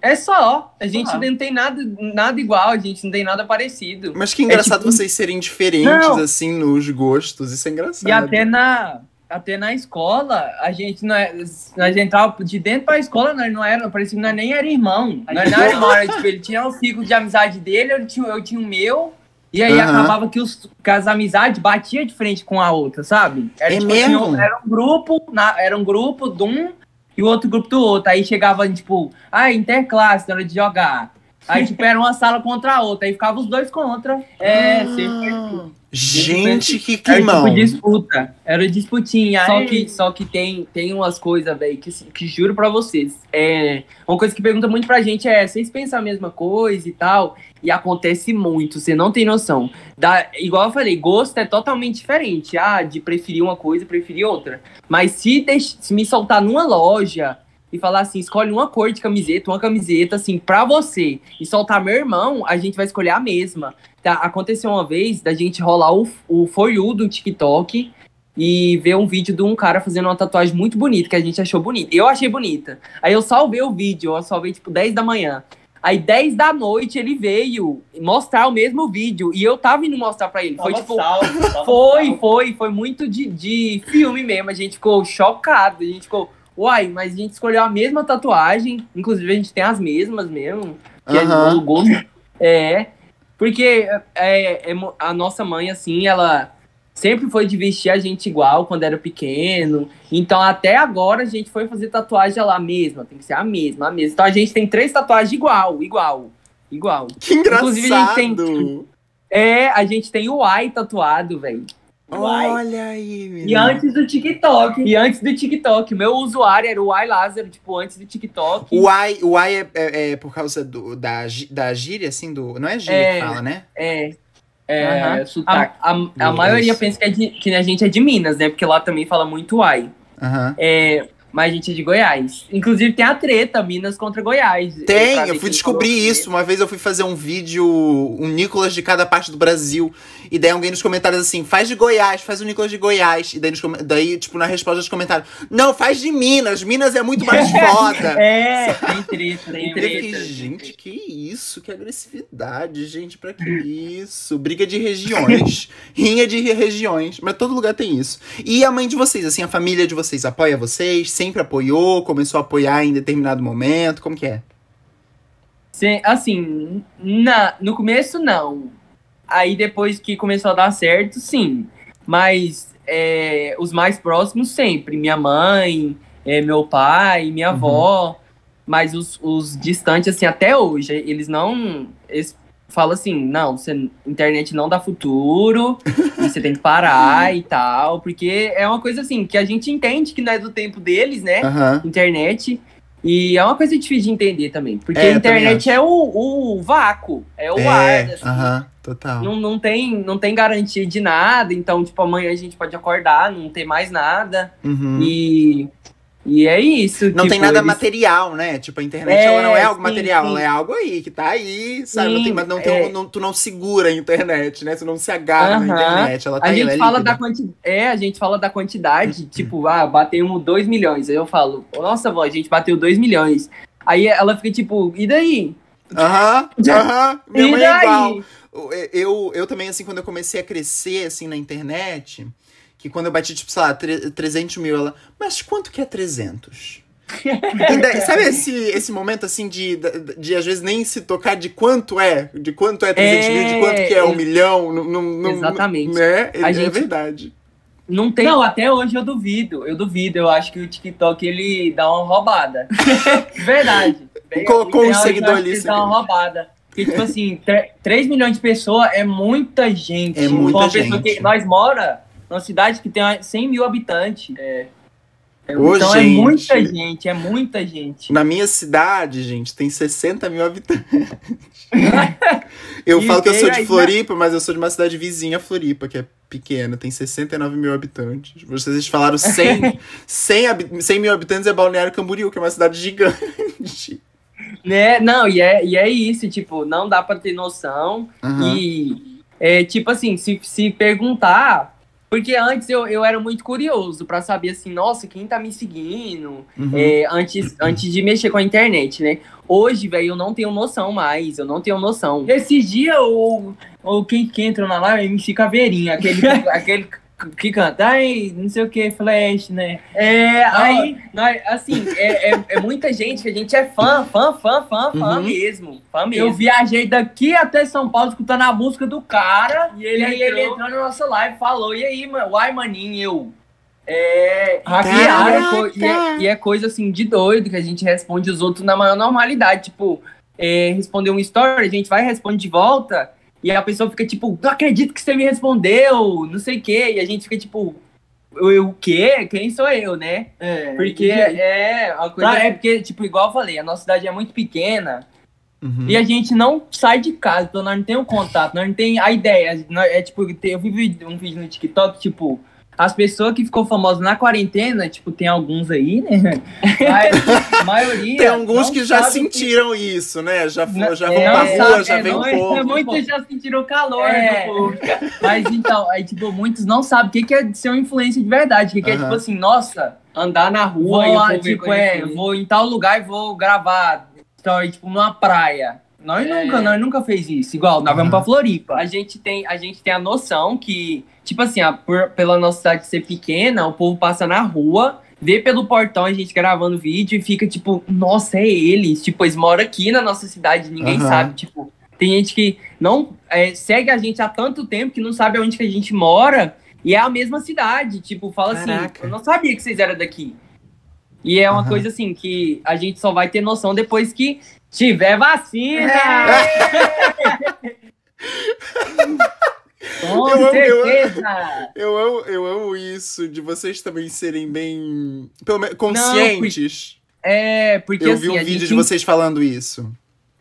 é só. A gente ah. não tem nada, nada igual, a gente não tem nada parecido. Mas que engraçado é, tipo... vocês serem diferentes, não. assim, nos gostos. Isso é engraçado. E até na, até na escola, a gente não é. Nós entrava de dentro pra escola, nós não era, parecia que nós nem era irmão. Nós não era irmão, era, tipo, ele tinha o ciclo de amizade dele, eu tinha, eu tinha o meu. E aí uhum. acabava que, os, que as amizades batiam de frente com a outra, sabe? Era, é tipo, assim, mesmo? Assim, era um grupo, na, era um grupo de um e o outro grupo do outro. Aí chegava, tipo, ah, interclasse na hora de jogar. Aí, tipo, era uma sala contra a outra. Aí ficava os dois contra. É, sempre. Gente, que climão. Era tipo disputa. Era disputinha. Só que, só que tem, tem umas coisas, velho, que, que juro pra vocês. É, uma coisa que pergunta muito pra gente é: vocês pensam a mesma coisa e tal? E acontece muito, você não tem noção. Da, igual eu falei, gosto é totalmente diferente. Ah, de preferir uma coisa, preferir outra. Mas se, deix, se me soltar numa loja e falar assim, escolhe uma cor de camiseta, uma camiseta, assim, pra você, e soltar meu irmão, a gente vai escolher a mesma. Tá, aconteceu uma vez da gente rolar o, o For You do TikTok e ver um vídeo de um cara fazendo uma tatuagem muito bonita, que a gente achou bonita. Eu achei bonita. Aí eu salvei o vídeo, eu salvei tipo 10 da manhã. Aí 10 da noite ele veio mostrar o mesmo vídeo e eu tava indo mostrar para ele. Foi tipo, salvo, foi, foi, foi muito de, de filme mesmo. A gente ficou chocado, a gente ficou, uai, mas a gente escolheu a mesma tatuagem, inclusive a gente tem as mesmas mesmo, que uhum. é, é porque é, é, a nossa mãe, assim, ela sempre foi de vestir a gente igual quando era pequeno. Então, até agora, a gente foi fazer tatuagem lá mesma. Tem que ser a mesma, a mesma. Então, a gente tem três tatuagens igual, igual, igual. Que engraçado! Inclusive, a gente tem, é, a gente tem o ai tatuado, velho. Olha aí, menina. E antes do TikTok. E antes do TikTok. Meu usuário era o I Lázaro, tipo, antes do TikTok. O I, o I é, é, é por causa do, da, da gíria, assim, do. Não é gíria é, que fala, né? É. É, uhum. a, a, a maioria pensa que, é de, que a gente é de Minas, né? Porque lá também fala muito I. Uhum. É, mas a gente é de Goiás. Inclusive tem a treta, Minas contra Goiás. Tem, eu fui descobrir isso. Uma vez eu fui fazer um vídeo, um Nicolas de cada parte do Brasil. E daí alguém nos comentários assim, faz de Goiás, faz o Nicolas de Goiás. E daí, nos, daí tipo, na resposta dos comentários, não, faz de Minas, Minas é muito mais foda. é, tem treta, tem treta. gente, que isso, que agressividade, gente, pra que isso? Briga de regiões, rinha de regiões, mas todo lugar tem isso. E a mãe de vocês, assim, a família de vocês apoia vocês? Sempre apoiou? Começou a apoiar em determinado momento? Como que é? Sim, assim, na, no começo não. Aí depois que começou a dar certo, sim. Mas é, os mais próximos sempre. Minha mãe, é, meu pai, minha uhum. avó. mas os, os distantes, assim, até hoje, eles não. Eles falam assim: não, você, internet não dá futuro, você tem que parar e tal, porque é uma coisa assim que a gente entende que não é do tempo deles, né? Aham. Internet. E é uma coisa difícil de entender também. Porque É, a internet é o, o vácuo, é o É, ar. assim. aham, total. Não, não, tem, não tem garantia de nada, então, tipo, amanhã a gente pode acordar, não ter mais nada. Uhum. E, e é isso. Não tipo, tem nada eles- material, né? Tipo, a internet É, ela não é algo sim, material, sim. ela é algo aí, que tá aí, sabe? não Sim, tem, mas não tem, é. não- tu não segura a internet, né? Tu não se agarra na Aham. internet, ela tá A aí, gente é fala líquida. da quantidade. É, a gente fala da quantidade, tipo, ah, batemos 2 milhões. Aí eu falo, nossa, vó, a gente bateu 2 milhões. Aí ela fica tipo, e daí? Aham, aham, minha e mãe é daí? igual. Eu, eu também, assim, quando eu comecei a crescer, assim, na internet, que quando eu bati, tipo, sei lá, tre- 300 mil, ela, mas quanto que é 300? E daí, sabe esse, esse momento, assim, de, de, de, às vezes nem se tocar de quanto é, de quanto é 300 mil, de quanto que é um É, milhão, não, não, não- Exatamente. né? É, A é gente- verdade. Não tem. Não, até hoje eu duvido. Eu duvido. Eu acho que o TikTok ele dá uma roubada. Verdade. Bem, Colocou um seguidor ali, Ele dá uma roubada. Porque, tipo assim, 3 milhões de pessoas é muita gente. É muita Uma pessoa gente. que nós mora numa cidade que tem 100 mil habitantes. É. Ô, então é gente. muita gente, é muita gente. Na minha cidade, gente, tem 60 mil habitantes. eu E falo que eu sou de aí, Floripa, mas eu sou de uma cidade vizinha a Floripa, que é pequena, tem 69 mil habitantes. Vocês falaram 100, 100, habi- 100 mil habitantes é Balneário Camboriú, que é uma cidade gigante. Né? Não, e é, e é isso, tipo, não dá pra ter noção. Aham. E, é, tipo assim, se, se perguntar. Porque antes eu, eu era muito curioso pra saber assim, nossa, quem tá me seguindo? Uhum. É, antes, antes de mexer com a internet, né? Hoje, velho, eu não tenho noção mais, eu não tenho noção. Esses dias, o, o quem, quem entrou na live é MC Caveirinha, aquele, aquele que canta, ai, não sei o que, Flash, né? É, Aí- nós, assim, é, é, é muita gente que a gente é fã, fã, fã, fã, fã Uhum. mesmo. Fã mesmo. Eu viajei daqui até São Paulo escutando a música do cara. E ele, E aí ele entrou- entrou na nossa live, falou, e aí, mano, uai, maninho, eu. É. Hackeado. E é, co- e, é, e é coisa assim de doido que a gente responde os outros na maior normalidade. Tipo, é, responder um story, a gente vai e responde de volta. E a pessoa fica tipo, não acredito que você me respondeu, não sei o quê. E a gente fica tipo, eu, o quê? Quem sou eu, né? É, Porque é uma coisa. Pra- é porque, tipo, igual eu falei, a nossa cidade é muito pequena Uhum. e a gente não sai de casa, então nós não temos contato, nós não tem a ideia. Nós- É tipo, eu vi um vídeo no TikTok, tipo, as pessoas que ficou famosas na quarentena, tipo, tem alguns aí, né? Mas a maioria. Tem alguns que já o que- sentiram isso, né? Já, Não- já é, vão pra rua, sabe, já é, vem não um é- pouco. Muitos já sentiram o calor É. do público. Mas então, aí, tipo, muitos não sabem o que que é ser um influencer de verdade. O que, que é, Aham. tipo assim, nossa, Andar na vou rua e o lá, povo tipo, é, vou em tal lugar e vou gravar story, tipo, numa praia. Nós É. nunca, nós nunca fez isso. Igual, nós vamos Aham. pra Floripa. a gente tem a gente tem a noção que tipo assim por- pela nossa cidade ser pequena o povo passa na rua vê pelo portão a gente gravando vídeo e fica tipo nossa é eles tipo eles moram aqui na nossa cidade ninguém Aham. sabe tipo tem gente que não é, segue a gente há tanto tempo que não sabe aonde que a gente mora e é a mesma cidade tipo fala Caraca. assim eu não sabia que vocês eram daqui e é uma Aham. coisa assim que a gente só vai ter noção depois que tiver vacina Com Eu amo, eu amo. certeza. Eu amo, eu amo isso, de vocês também serem bem pelo menos, conscientes. é porque eu assim, vi um a vídeo gente de vocês falando isso.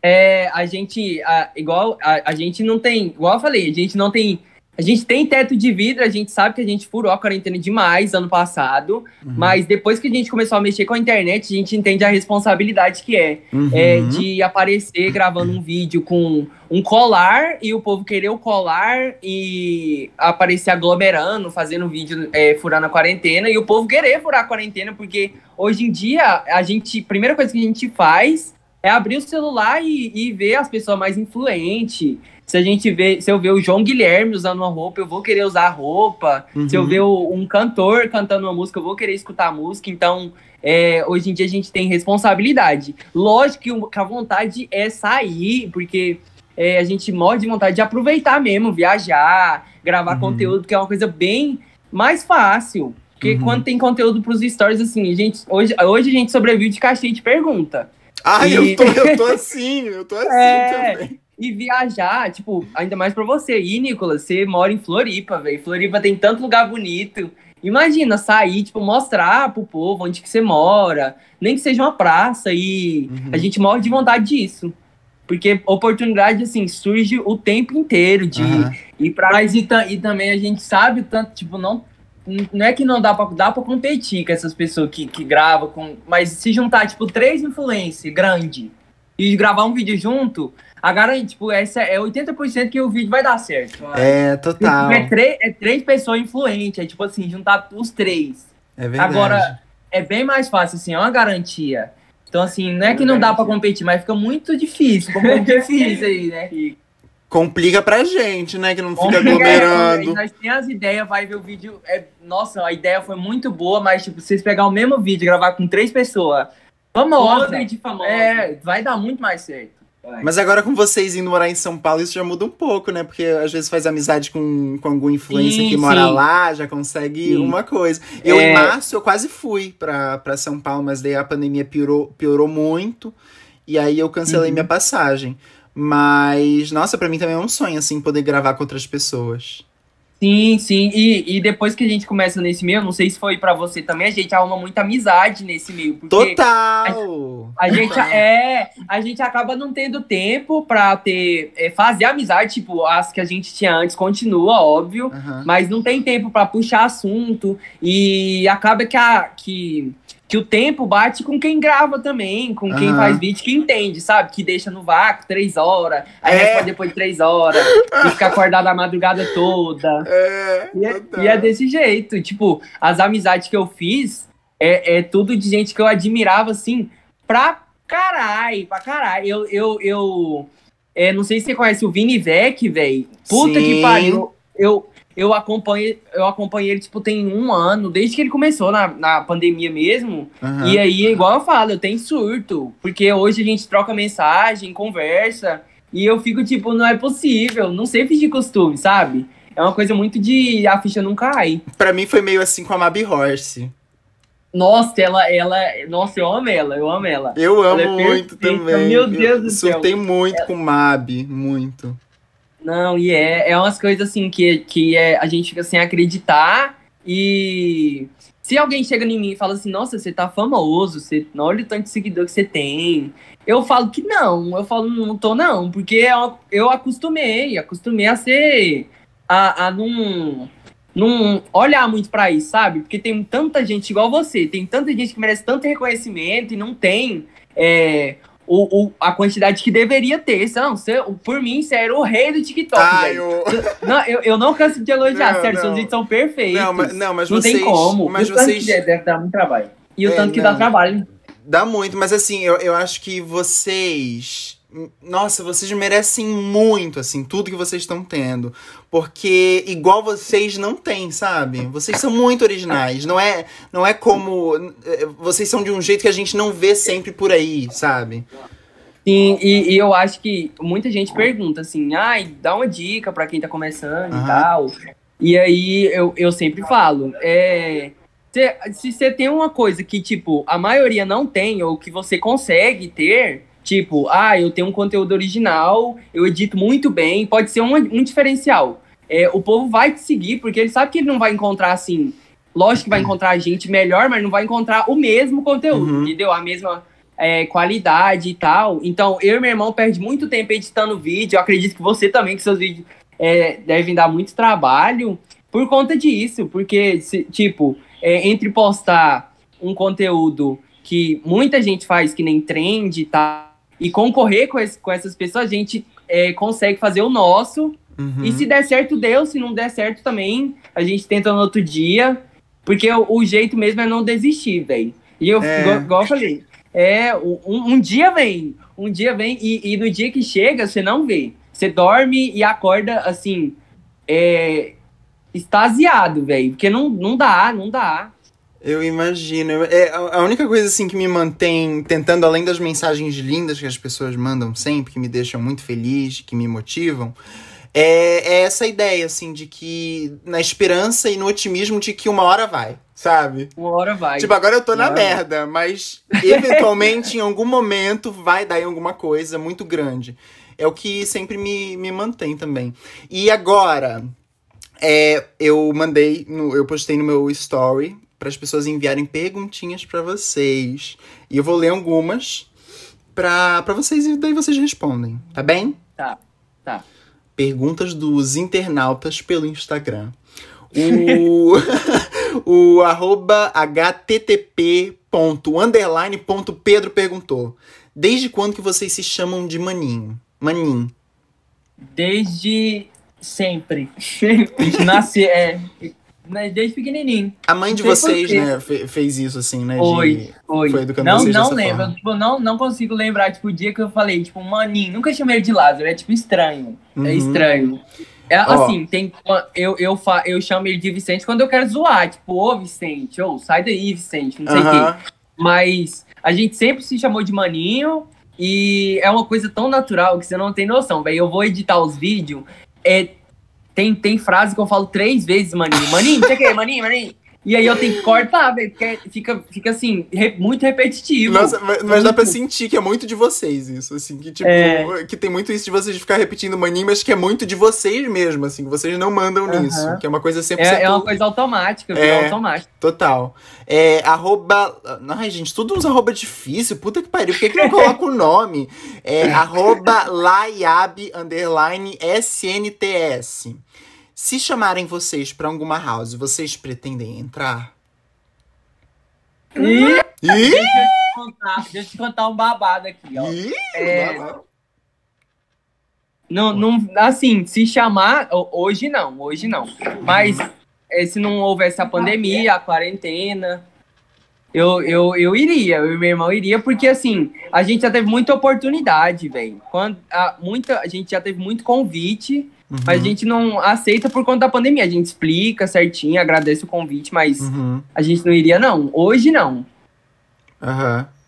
É, a gente, a- igual, a, a gente não tem, igual eu falei, a gente não tem, a gente tem teto de vidro, a gente sabe que a gente furou a quarentena demais ano passado, Uhum. mas depois que a gente começou a mexer com a internet, a gente entende a responsabilidade que é, Uhum. é de aparecer gravando um vídeo com um colar e o povo querer o colar e aparecer aglomerando, fazendo vídeo é, furando a quarentena e o povo querer furar a quarentena, porque hoje em dia a gente, primeira coisa que a gente faz é abrir o celular e, e ver as pessoas mais influentes. Se a gente vê, se eu ver o João Guilherme usando uma roupa, eu vou querer usar a roupa. Se eu Uhum. ver o- um cantor cantando uma música, eu vou querer escutar a música. Então, é, hoje em dia a gente tem responsabilidade. Lógico que, a vontade é sair, porque é, a gente morre de vontade de aproveitar mesmo, viajar, gravar Uhum. conteúdo, que é uma coisa bem mais fácil. Porque Uhum. quando tem conteúdo pros stories, assim, a gente, hoje, hoje a gente sobrevive de caixinha de pergunta. Ai, e... eu, tô, eu tô assim, eu tô assim é... também. E viajar, tipo, ainda mais pra você. E, Nicolas, você mora em Floripa, velho. Floripa tem tanto lugar bonito. Imagina sair, tipo, mostrar pro povo onde que você mora, nem que seja uma praça, e uhum. a gente morre de vontade disso. Porque oportunidade, assim, surge o tempo inteiro de uhum. ir pra. Mas e, e, também a gente sabe tanto, tipo, não. Não é que não dá pra, dá pra competir com essas pessoas que, que gravam, com, mas se juntar, tipo, três influencers grande e gravar um vídeo junto, a garantia, tipo, essa é 80% que o vídeo vai dar certo. É, total. É, três, é três pessoas influentes, é tipo assim, juntar os três. É verdade. Agora, é bem mais fácil, assim, é uma garantia. Então, assim, não é que não dá pra competir, mas fica muito difícil. Ficou muito difícil aí, né? Complica pra gente, né? Que não fica aglomerando. É, nós temos as ideias, vai ver o vídeo. É, nossa, a ideia foi muito boa, mas, tipo, vocês pegar o mesmo vídeo e gravar com três pessoas, famosa, de famosa. É, vai dar muito mais certo. Mas agora com vocês indo morar em São Paulo, isso já muda um pouco, né? Porque às vezes faz amizade com, com algum influencer sim, que mora sim. lá, já consegue sim. uma coisa. Eu, é... em março, eu quase fui pra, pra São Paulo, mas daí a pandemia piorou, piorou muito. E aí eu cancelei uhum. minha passagem. Mas, nossa, para mim também é um sonho, assim, poder gravar com outras pessoas. Sim, sim. E, e depois que a gente começa nesse meio, não sei se foi para você também, a gente arruma muita amizade nesse meio. Total! A, a gente é. A gente acaba não tendo tempo pra ter. É, fazer amizade, tipo, as que a gente tinha antes continua, óbvio. Uhum. Mas não tem tempo para puxar assunto. E acaba que a. Que, que o tempo bate com quem grava também, com quem uhum. faz vídeo, que entende, sabe? Que deixa no vácuo três horas, aí é. depois de três horas, e fica acordado a madrugada toda. É, e, é, e é desse jeito. Tipo, as amizades que eu fiz é, é tudo de gente que eu admirava, assim, pra caralho, pra caralho. Eu, eu, eu é, não sei se você conhece o Vini Vec, velho. Puta Sim. que pariu. Eu, eu acompanhei, eu acompanhei ele, tipo, tem um ano, desde que ele começou na, na pandemia mesmo. Uhum. E aí, igual eu falo, eu tenho surto. Porque hoje a gente troca mensagem, conversa. E eu fico, tipo, não é possível. Não sei fingir costume, sabe? É uma coisa muito de a ficha não cai. Pra mim foi meio assim com a Mabi Horse. Nossa, ela, ela. Nossa, eu amo ela, eu amo ela. Eu ela amo é muito também. Meu Deus eu do céu. Surtei muito ela... com Mabi, muito. Não, e é, é umas coisas assim que, que é, a gente fica sem acreditar e se alguém chega em mim e fala assim, nossa, você tá famoso, você, olha o tanto de seguidor que você tem. Eu falo que não, eu falo, não tô não, porque eu, eu acostumei, acostumei a ser, a, a não, não olhar muito para isso, sabe? Porque tem tanta gente igual você, tem tanta gente que merece tanto reconhecimento e não tem é, o, o, a quantidade que deveria ter. Não, você, por mim, você era o rei do TikTok. Ah, eu... Não, eu, eu não canso de elogiar, não, sério, não. seus vídeos são perfeitos. Não, mas, não, mas não vocês, tem como. Mas e o vocês... tanto que deve dar muito trabalho. E o é, tanto que dá trabalho. Dá muito, mas assim, eu, eu acho que vocês nossa, vocês merecem muito, assim, tudo que vocês estão tendo. Porque igual vocês não têm, sabe? Vocês são muito originais. Não é, não é como. Eh, vocês são de um jeito que a gente não vê sempre por aí, sabe? Sim, e, e eu acho que muita gente pergunta assim, ai, dá uma dica para quem tá começando uhum. e tal. E aí eu, eu sempre falo, é. Se você tem uma coisa que, tipo, a maioria não tem, ou que você consegue ter, Tipo, ah, eu tenho um conteúdo original, eu edito muito bem, pode ser um, um diferencial. É, o povo vai te seguir, porque ele sabe que ele não vai encontrar assim. Lógico que vai encontrar gente melhor, mas não vai encontrar o mesmo conteúdo, uhum. entendeu? A mesma é, qualidade e tal. Então, eu e meu irmão perde muito tempo editando vídeo. Eu acredito que você também, que seus vídeos é, devem dar muito trabalho por conta disso. Porque, se, tipo, é, entre postar um conteúdo que muita gente faz, que nem trend e tal e concorrer com, esse, com essas pessoas, a gente é, consegue fazer o nosso. Uhum. E se der certo, deu. Se não der certo também, a gente tenta no outro dia. Porque o, o jeito mesmo é não desistir, velho. E eu, é. igual, eu falei, é, um, um, dia vem. Um dia vem e, e no dia que chega, você não vê. Você dorme e acorda, assim, é, extasiado, velho. Porque não, não dá, não dá. Eu imagino. É, a única coisa assim que me mantém tentando, além das mensagens lindas que as pessoas mandam sempre, que me deixam muito feliz, que me motivam, é, é essa ideia, assim, de que. Na esperança e no otimismo de que uma hora vai sabe? Uma hora vai. Tipo, agora eu tô na merda, mas eventualmente, em algum momento, vai dar em alguma coisa muito grande. É o que sempre me, me mantém também. E agora, é, eu mandei, no, eu postei no meu story para as pessoas enviarem perguntinhas para vocês. E eu vou ler algumas pra vocês e daí vocês respondem, tá bem? Tá, tá. Perguntas dos internautas pelo Instagram. O, o arroba http.underline.pedro perguntou: Desde quando que vocês se chamam de maninho? Maninho. Desde sempre. Sempre. Nasce, é, desde pequenininho. A mãe de vocês, né, fez isso assim, né? Foi, de, foi. Foi educando não, vocês Não lembro, tipo, não, não consigo lembrar, tipo, o dia que eu falei, tipo, maninho, nunca chamei ele de Lázaro, é tipo estranho. É uhum. É estranho. É, assim, tem, eu, eu, fa, eu chamo ele de Vicente quando eu quero zoar, tipo, ô Vicente, ou sai daí, Vicente, não sei o quê. Mas a gente sempre se chamou de maninho e é uma coisa tão natural que você não tem noção, velho. Eu vou editar os vídeos, é, tem, tem frase que eu falo três vezes, maninho. Maninho, quer, maninho, maninho? E aí eu tenho que cortar, velho, porque fica, fica assim, re, muito repetitivo. Nossa, mas, mas dá pra sentir que é muito de vocês isso, assim, que tipo, é... que tem muito isso de vocês ficar repetindo maninho, mas que é muito de vocês mesmo, assim, vocês não mandam nisso, que é uma coisa sempre É, é uma coisa automática, é, automática. Total. É, arroba, ai gente, tudo uns arroba difícil, puta que pariu, por que que não coloca o nome? É, arroba laiab, underline, SNTS. Se chamarem vocês para alguma house, vocês pretendem entrar? E... E... Deixa, eu te contar, deixa eu te contar um babado aqui, ó. E... É... Não, não, assim, se chamar, hoje não, hoje não. Mas é, se não houvesse a pandemia, a quarentena, eu, eu, eu iria, eu e meu irmão iria, porque assim, a gente já teve muita oportunidade, velho. Quando a, muita, a gente já teve muito convite Uhum. Mas a gente não aceita por conta da pandemia. A gente explica certinho, agradece o convite, mas uhum. a gente não iria, não. Hoje não. Aham. Uhum.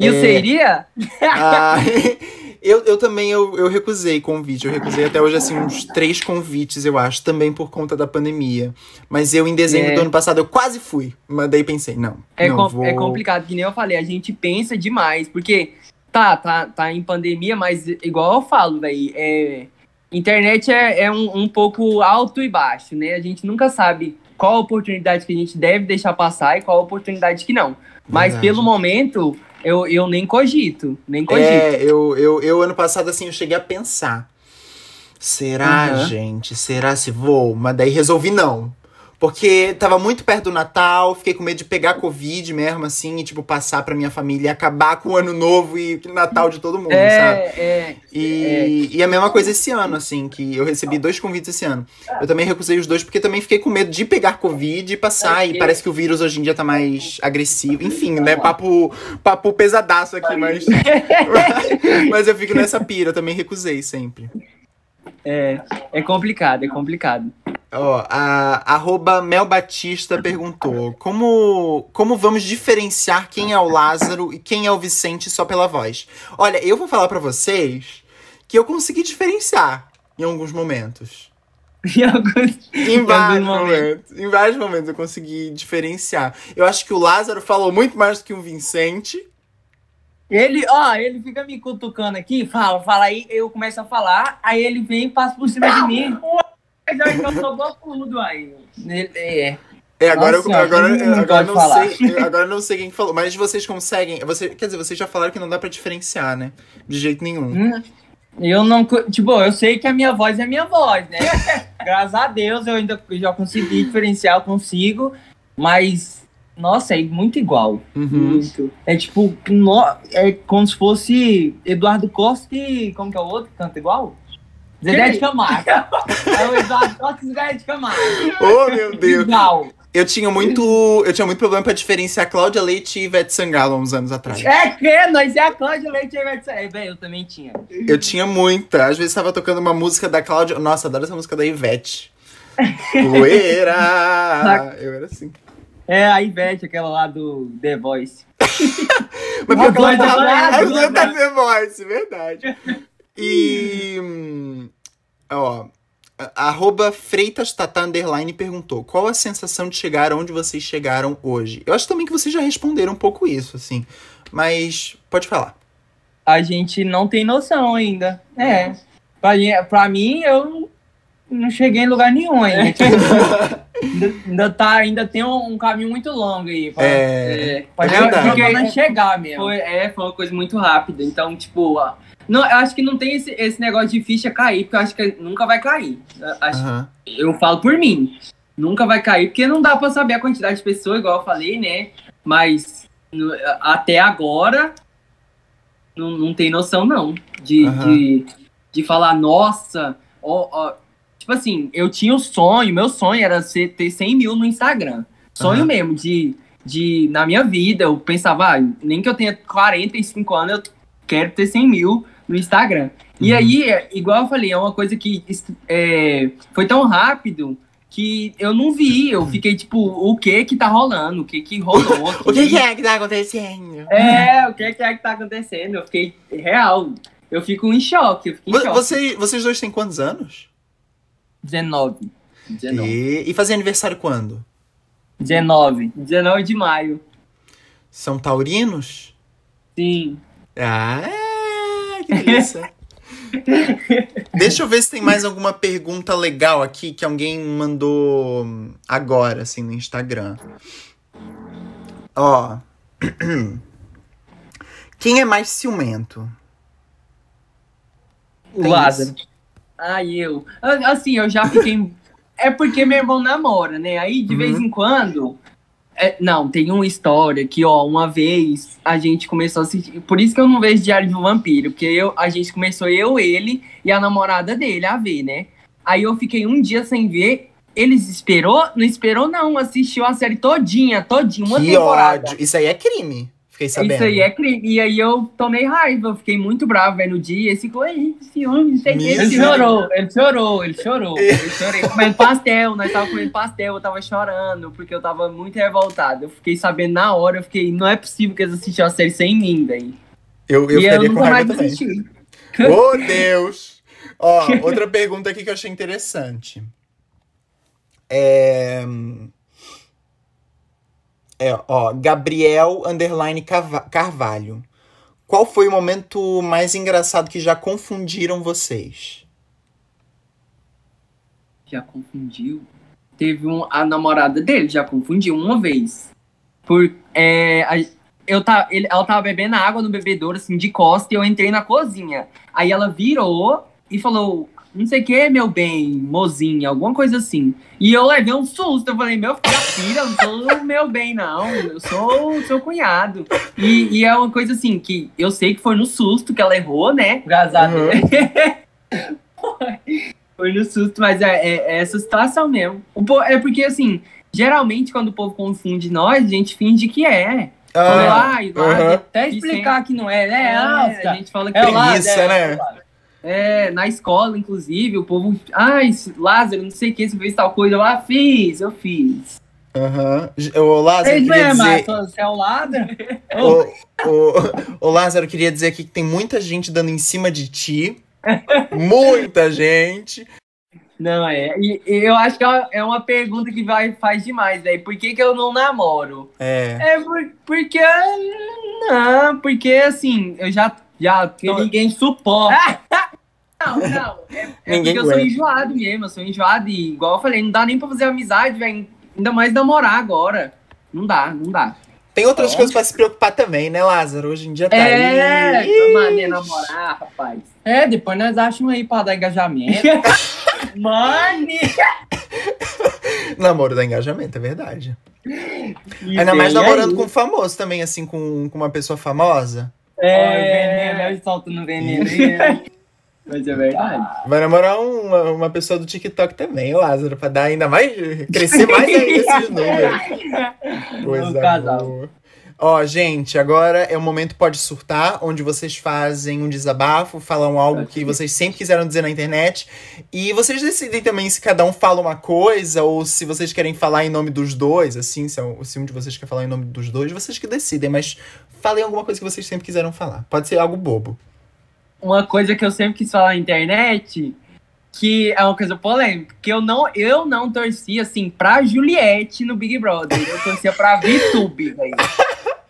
E é... você iria? Ah, eu, eu também eu, eu recusei convite. Eu recusei até hoje, assim, uns três convites, eu acho, também por conta da pandemia. Mas eu, em dezembro é... do ano passado, eu quase fui. Mas daí pensei, não. É, não com, vou... é complicado, que nem eu falei, a gente pensa demais, porque tá, tá, tá em pandemia, mas igual eu falo, velho, é internet é, é um, um, pouco alto e baixo, né? A gente nunca sabe qual oportunidade que a gente deve deixar passar e qual oportunidade que não. Mas Verdade. pelo momento, eu, eu nem cogito, nem cogito. É, eu, eu, eu ano passado, assim, eu cheguei a pensar. Será, uhum. gente? Será se vou? Mas daí resolvi não. Porque tava muito perto do Natal, fiquei com medo de pegar Covid mesmo, assim, e, tipo, passar pra minha família e acabar com o ano novo e Natal de todo mundo, é, sabe? É, e, é. e a mesma coisa esse ano, assim, que eu recebi dois convites esse ano. Eu também recusei os dois porque também fiquei com medo de pegar Covid e passar, e parece que o vírus hoje em dia tá mais agressivo. Enfim, né? Papo, papo pesadaço aqui, mas. mas eu fico nessa pira, eu também recusei sempre. É, é complicado, é complicado. Ó, a arroba Mel Batista perguntou: como, como vamos diferenciar quem é o Lázaro e quem é o Vicente só pela voz? Olha, eu vou falar para vocês que eu consegui diferenciar em alguns momentos. Em, alguns, em vários momentos. Em vários momentos eu consegui diferenciar. Eu acho que o Lázaro falou muito mais do que o Vicente. Ele, ó, ele fica me cutucando aqui, fala, fala aí, eu começo a falar, aí ele vem e passa por cima de mim. Mas então sobrou tudo aí. É. É, agora, Nossa, eu, agora, não agora, não sei, agora não sei quem falou, mas vocês conseguem. Você, quer dizer, vocês já falaram que não dá pra diferenciar, né? De jeito nenhum. Hum, eu não. Tipo, eu sei que a minha voz é a minha voz, né? Graças a Deus eu ainda já consegui diferenciar, eu consigo, mas. Nossa, é muito igual. Uhum. Muito. É tipo, no, é como se fosse Eduardo Costa e. Como que é o outro? Canta igual? Zé de Camargo. é o Eduardo Costa e Zé de Camargo. Oh, meu Deus. Igual. Eu tinha muito. Eu tinha muito problema pra diferenciar Cláudia Leite e Ivete Sangalo há uns anos atrás. É que nós é a Cláudia Leite e Ivete Sangalo. É, eu também tinha. Eu tinha muita. Às vezes tava tocando uma música da Cláudia. Nossa, adoro essa música da Ivete. Poeira! eu era assim. É, a Ivete, aquela lá do The Voice. Mas porque ela tá, tá The Voice, verdade. E. Ó. arroba Freitas Tata Underline perguntou: qual a sensação de chegar onde vocês chegaram hoje? Eu acho também que vocês já responderam um pouco isso, assim. Mas pode falar. A gente não tem noção ainda. É. Pra, pra mim, eu não cheguei em lugar nenhum ainda. ainda, ainda, tá, ainda tem um, um, caminho muito longo aí. Pra, é, é, pra é chegar mesmo. Foi, é, foi uma coisa muito rápida. Então, tipo, não, eu acho que não tem esse, esse negócio de ficha cair, porque eu acho que nunca vai cair. Eu, acho, uhum. eu falo por mim. Nunca vai cair, porque não dá pra saber a quantidade de pessoas, igual eu falei, né? Mas no, até agora, não, não tem noção, não. De, uhum. de, de falar, nossa, ó, ó Tipo assim, eu tinha o um sonho, meu sonho era ser, ter 100 mil no Instagram. Sonho uhum. mesmo, de, de, na minha vida, eu pensava, ah, nem que eu tenha 45 anos, eu quero ter 100 mil no Instagram. Uhum. E aí, igual eu falei, é uma coisa que é, foi tão rápido que eu não vi, eu fiquei tipo, o que que tá rolando, o que que rolou. o que, que é que tá acontecendo? É, o que que é que tá acontecendo, eu fiquei real, eu fico em choque, eu em choque. Você, vocês dois têm quantos anos? 19. 19. E, e fazer aniversário quando? 19. 19 de maio. São taurinos? Sim. Ah, que delícia. Deixa eu ver se tem mais alguma pergunta legal aqui que alguém mandou agora, assim, no Instagram. Ó. Quem é mais ciumento? O Lázaro. Ai, eu. Assim, eu já fiquei. é porque meu irmão namora, né? Aí, de uhum. vez em quando. É, não, tem uma história que, ó, uma vez a gente começou a assistir. Por isso que eu não vejo Diário do Vampiro, porque eu, a gente começou, eu, ele e a namorada dele a ver, né? Aí eu fiquei um dia sem ver. Eles esperou? Não esperou, não. Assistiu a série todinha, todinha, uma que temporada. Ódio. Isso aí é crime. Fiquei sabendo. Isso aí é crime. E aí eu tomei raiva, eu fiquei muito bravo velho, no dia. Esse ficou, esse homem, não sei que. Ele chorou, ele chorou, ele chorou. Eu chorei comendo pastel, nós tava comendo pastel, eu tava chorando, porque eu tava muito revoltado. Eu fiquei sabendo na hora, eu fiquei, não é possível que eles assistiram a série sem mim, daí. Eu, eu e eu com raiva também. Assisti. Oh, Deus! Ó, outra pergunta aqui que eu achei interessante. É... É, ó, Gabriel underline Carvalho. Qual foi o momento mais engraçado que já confundiram vocês? Já confundiu? Teve um, a namorada dele, já confundiu uma vez. Por, é, a, eu tá, ele, ela tava bebendo água no bebedouro, assim, de costa, e eu entrei na cozinha. Aí ela virou e falou: não sei o que, meu bem, mozinha, alguma coisa assim. E eu levei um susto, eu falei, meu filho, eu não sou meu bem, não, eu sou seu cunhado. E, e, é uma coisa assim, que eu sei que foi no susto que ela errou, né? Gazado. Uhum. foi no susto, mas é, é, é, essa situação mesmo. É porque, assim, geralmente quando o povo confunde nós, a gente finge que é. Ah, ah, uhum. até explicar que não é, né? É, a gente fala que é, lá, isso, é, né? É, na escola, inclusive, o povo. Ai, Lázaro, não sei o que, você fez tal coisa. Eu, ah, fiz, eu fiz. Aham. Uhum. O Lázaro Ei, queria dizer... Você é o Lázaro? o, o, o Lázaro queria dizer aqui que tem muita gente dando em cima de ti. muita gente. Não, é. E, e, eu acho que é uma pergunta que vai, faz demais, velho. Por que, que eu não namoro? É. É por, porque. Não, porque assim, eu já já, que tô... ninguém suporta. não, não. É, é porque eu sou enjoado mesmo, eu sou enjoado e, igual eu falei, não dá nem pra fazer amizade, velho. Ainda mais namorar agora. Não dá, não dá. Tem outras é. coisas pra se preocupar também, né, Lázaro? Hoje em dia tá é, aí. É, namorar, rapaz. É, depois nós achamos aí pra dar engajamento. Mane! Namoro dá engajamento, é verdade. E Ainda mais namorando aí. com famoso também, assim, com, com uma pessoa famosa. É, veneno, eu solto no veneno. Mas é verdade. Vai namorar uma, uma pessoa do TikTok também, Lázaro, pra dar ainda mais. crescer mais ainda esses números. Coisa um casal. Ó, gente, agora é o momento Pode Surtar, onde vocês fazem um desabafo, falam algo que vocês sempre quiseram dizer na internet. E vocês decidem também se cada um fala uma coisa, ou se vocês querem falar em nome dos dois, assim, se, se um de vocês quer falar em nome dos dois, vocês que decidem, mas falem alguma coisa que vocês sempre quiseram falar. Pode ser algo bobo. Uma coisa que eu sempre quis falar na internet que é uma coisa polêmica, que eu não, eu não torcia, assim, pra Juliette no Big Brother. Eu torcia pra VTube, velho.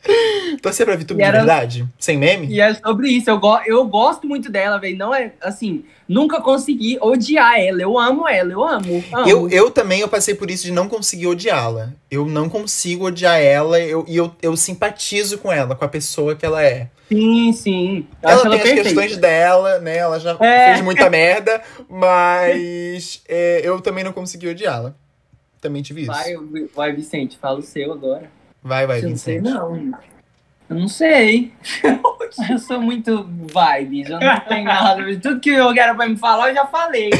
Torcia pra VTube de verdade? Sem meme? E é sobre isso. Eu, go eu gosto muito dela, velho. Não é, assim, nunca consegui odiar ela. Eu amo ela, eu amo. amo. Eu, eu também eu passei por isso de não conseguir odiá-la. Eu não consigo odiar ela eu, e eu, eu simpatizo com ela, com a pessoa que ela é. Sim, sim. ela tem ela as perfeita. questões dela, né? Ela já é. fez muita merda, mas é, eu também não consegui odiá-la. Também tive isso. Vai, vai, Vicente, fala o seu agora. Vai, vai, eu Vicente. Não sei, não. Eu não sei. eu sou muito vibes, eu não tenho nada. Tudo que eu quero pra me falar, eu já falei,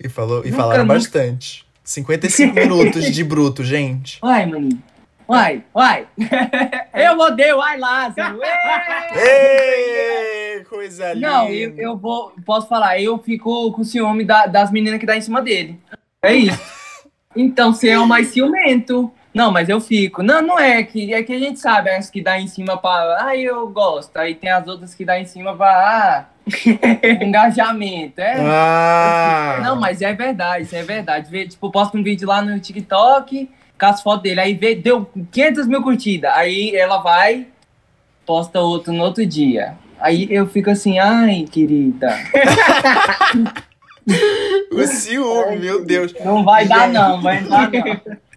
e, falou, e nunca, falaram nunca... bastante. 55 minutos de bruto, gente. Vai, maninho. Vai, vai. eu odeio, vai, Lázaro. Ei, coisa linda. Não, eu, eu vou, posso falar, eu fico com ciúme da, das meninas que dá em cima dele. É isso. Então, você é o mais ciumento. Não, mas eu fico. Não, não é que é que a gente sabe as que dá em cima para, ah, eu gosto. Aí tem as outras que dá em cima para, ah, engajamento, é. Ah. Não, mas é verdade, isso é verdade. Vê, tipo, posto um vídeo lá no TikTok com as fotos dele, aí vê, deu 500 mil curtidas. Aí ela vai, posta outro no outro dia. Aí eu fico assim, ai, querida. o ciúme, meu Deus. Não vai dar, não, vai dar, não.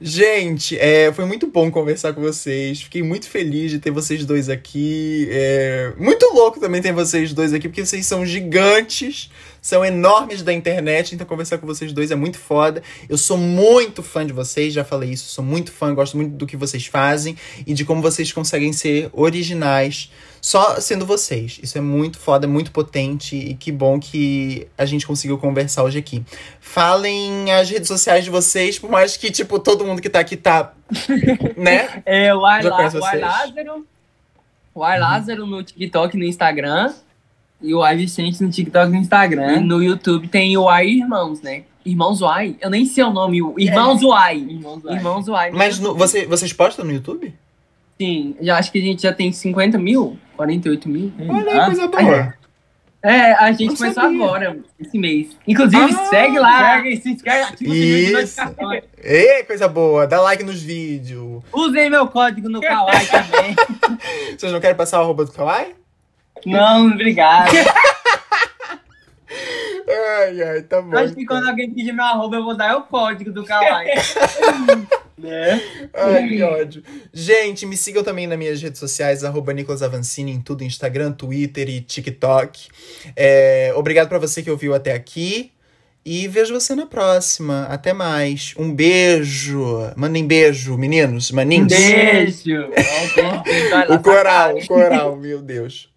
Gente, é, foi muito bom conversar com vocês. Fiquei muito feliz de ter vocês dois aqui. É, muito louco também ter vocês dois aqui, porque vocês são gigantes, são enormes da internet. Então, conversar com vocês dois é muito foda. Eu sou muito fã de vocês, já falei isso. Sou muito fã, gosto muito do que vocês fazem e de como vocês conseguem ser originais só sendo vocês. Isso é muito foda, muito potente e que bom que a gente conseguiu conversar hoje aqui. Falem as redes sociais de vocês, por mais que, tipo, todo mundo que tá aqui tá. né? É, o Ar, Lázaro. O Ar Lázaro no TikTok no Instagram. E o Ar Vicente no TikTok e no Instagram. E no YouTube tem o Ar Irmãos, né? Irmãos Uai? Eu nem sei o nome. Irmãos é. Uai. Irmãos Uai. Mas no, você, vocês postam no YouTube? Sim, já acho que a gente já tem 50 mil, 48 mil. Olha, ah, coisa boa. É, a gente Não começou sabia. agora, esse mês. Inclusive, ah, segue lá. Segue, se inscreve, ativa Isso. Ei, coisa boa. Dá like nos vídeos. Usem meu código no Kawaii também. Vocês não querem passar o arroba do Kawaii? Não, obrigado. ai, ai, tá bom. Acho que então. quando alguém pedir meu arroba, eu vou dar o código do Kawaii. né? Ai, que ódio. Gente, me sigam também nas minhas redes sociais, arroba Nicolas Avancini, em tudo, Instagram, Twitter e TikTok. É, obrigado para você que ouviu até aqui. E vejo você na próxima. Até mais. Um beijo. Mandem beijo, meninos, maninhos. Um beijo. o coral, o coral, meu Deus.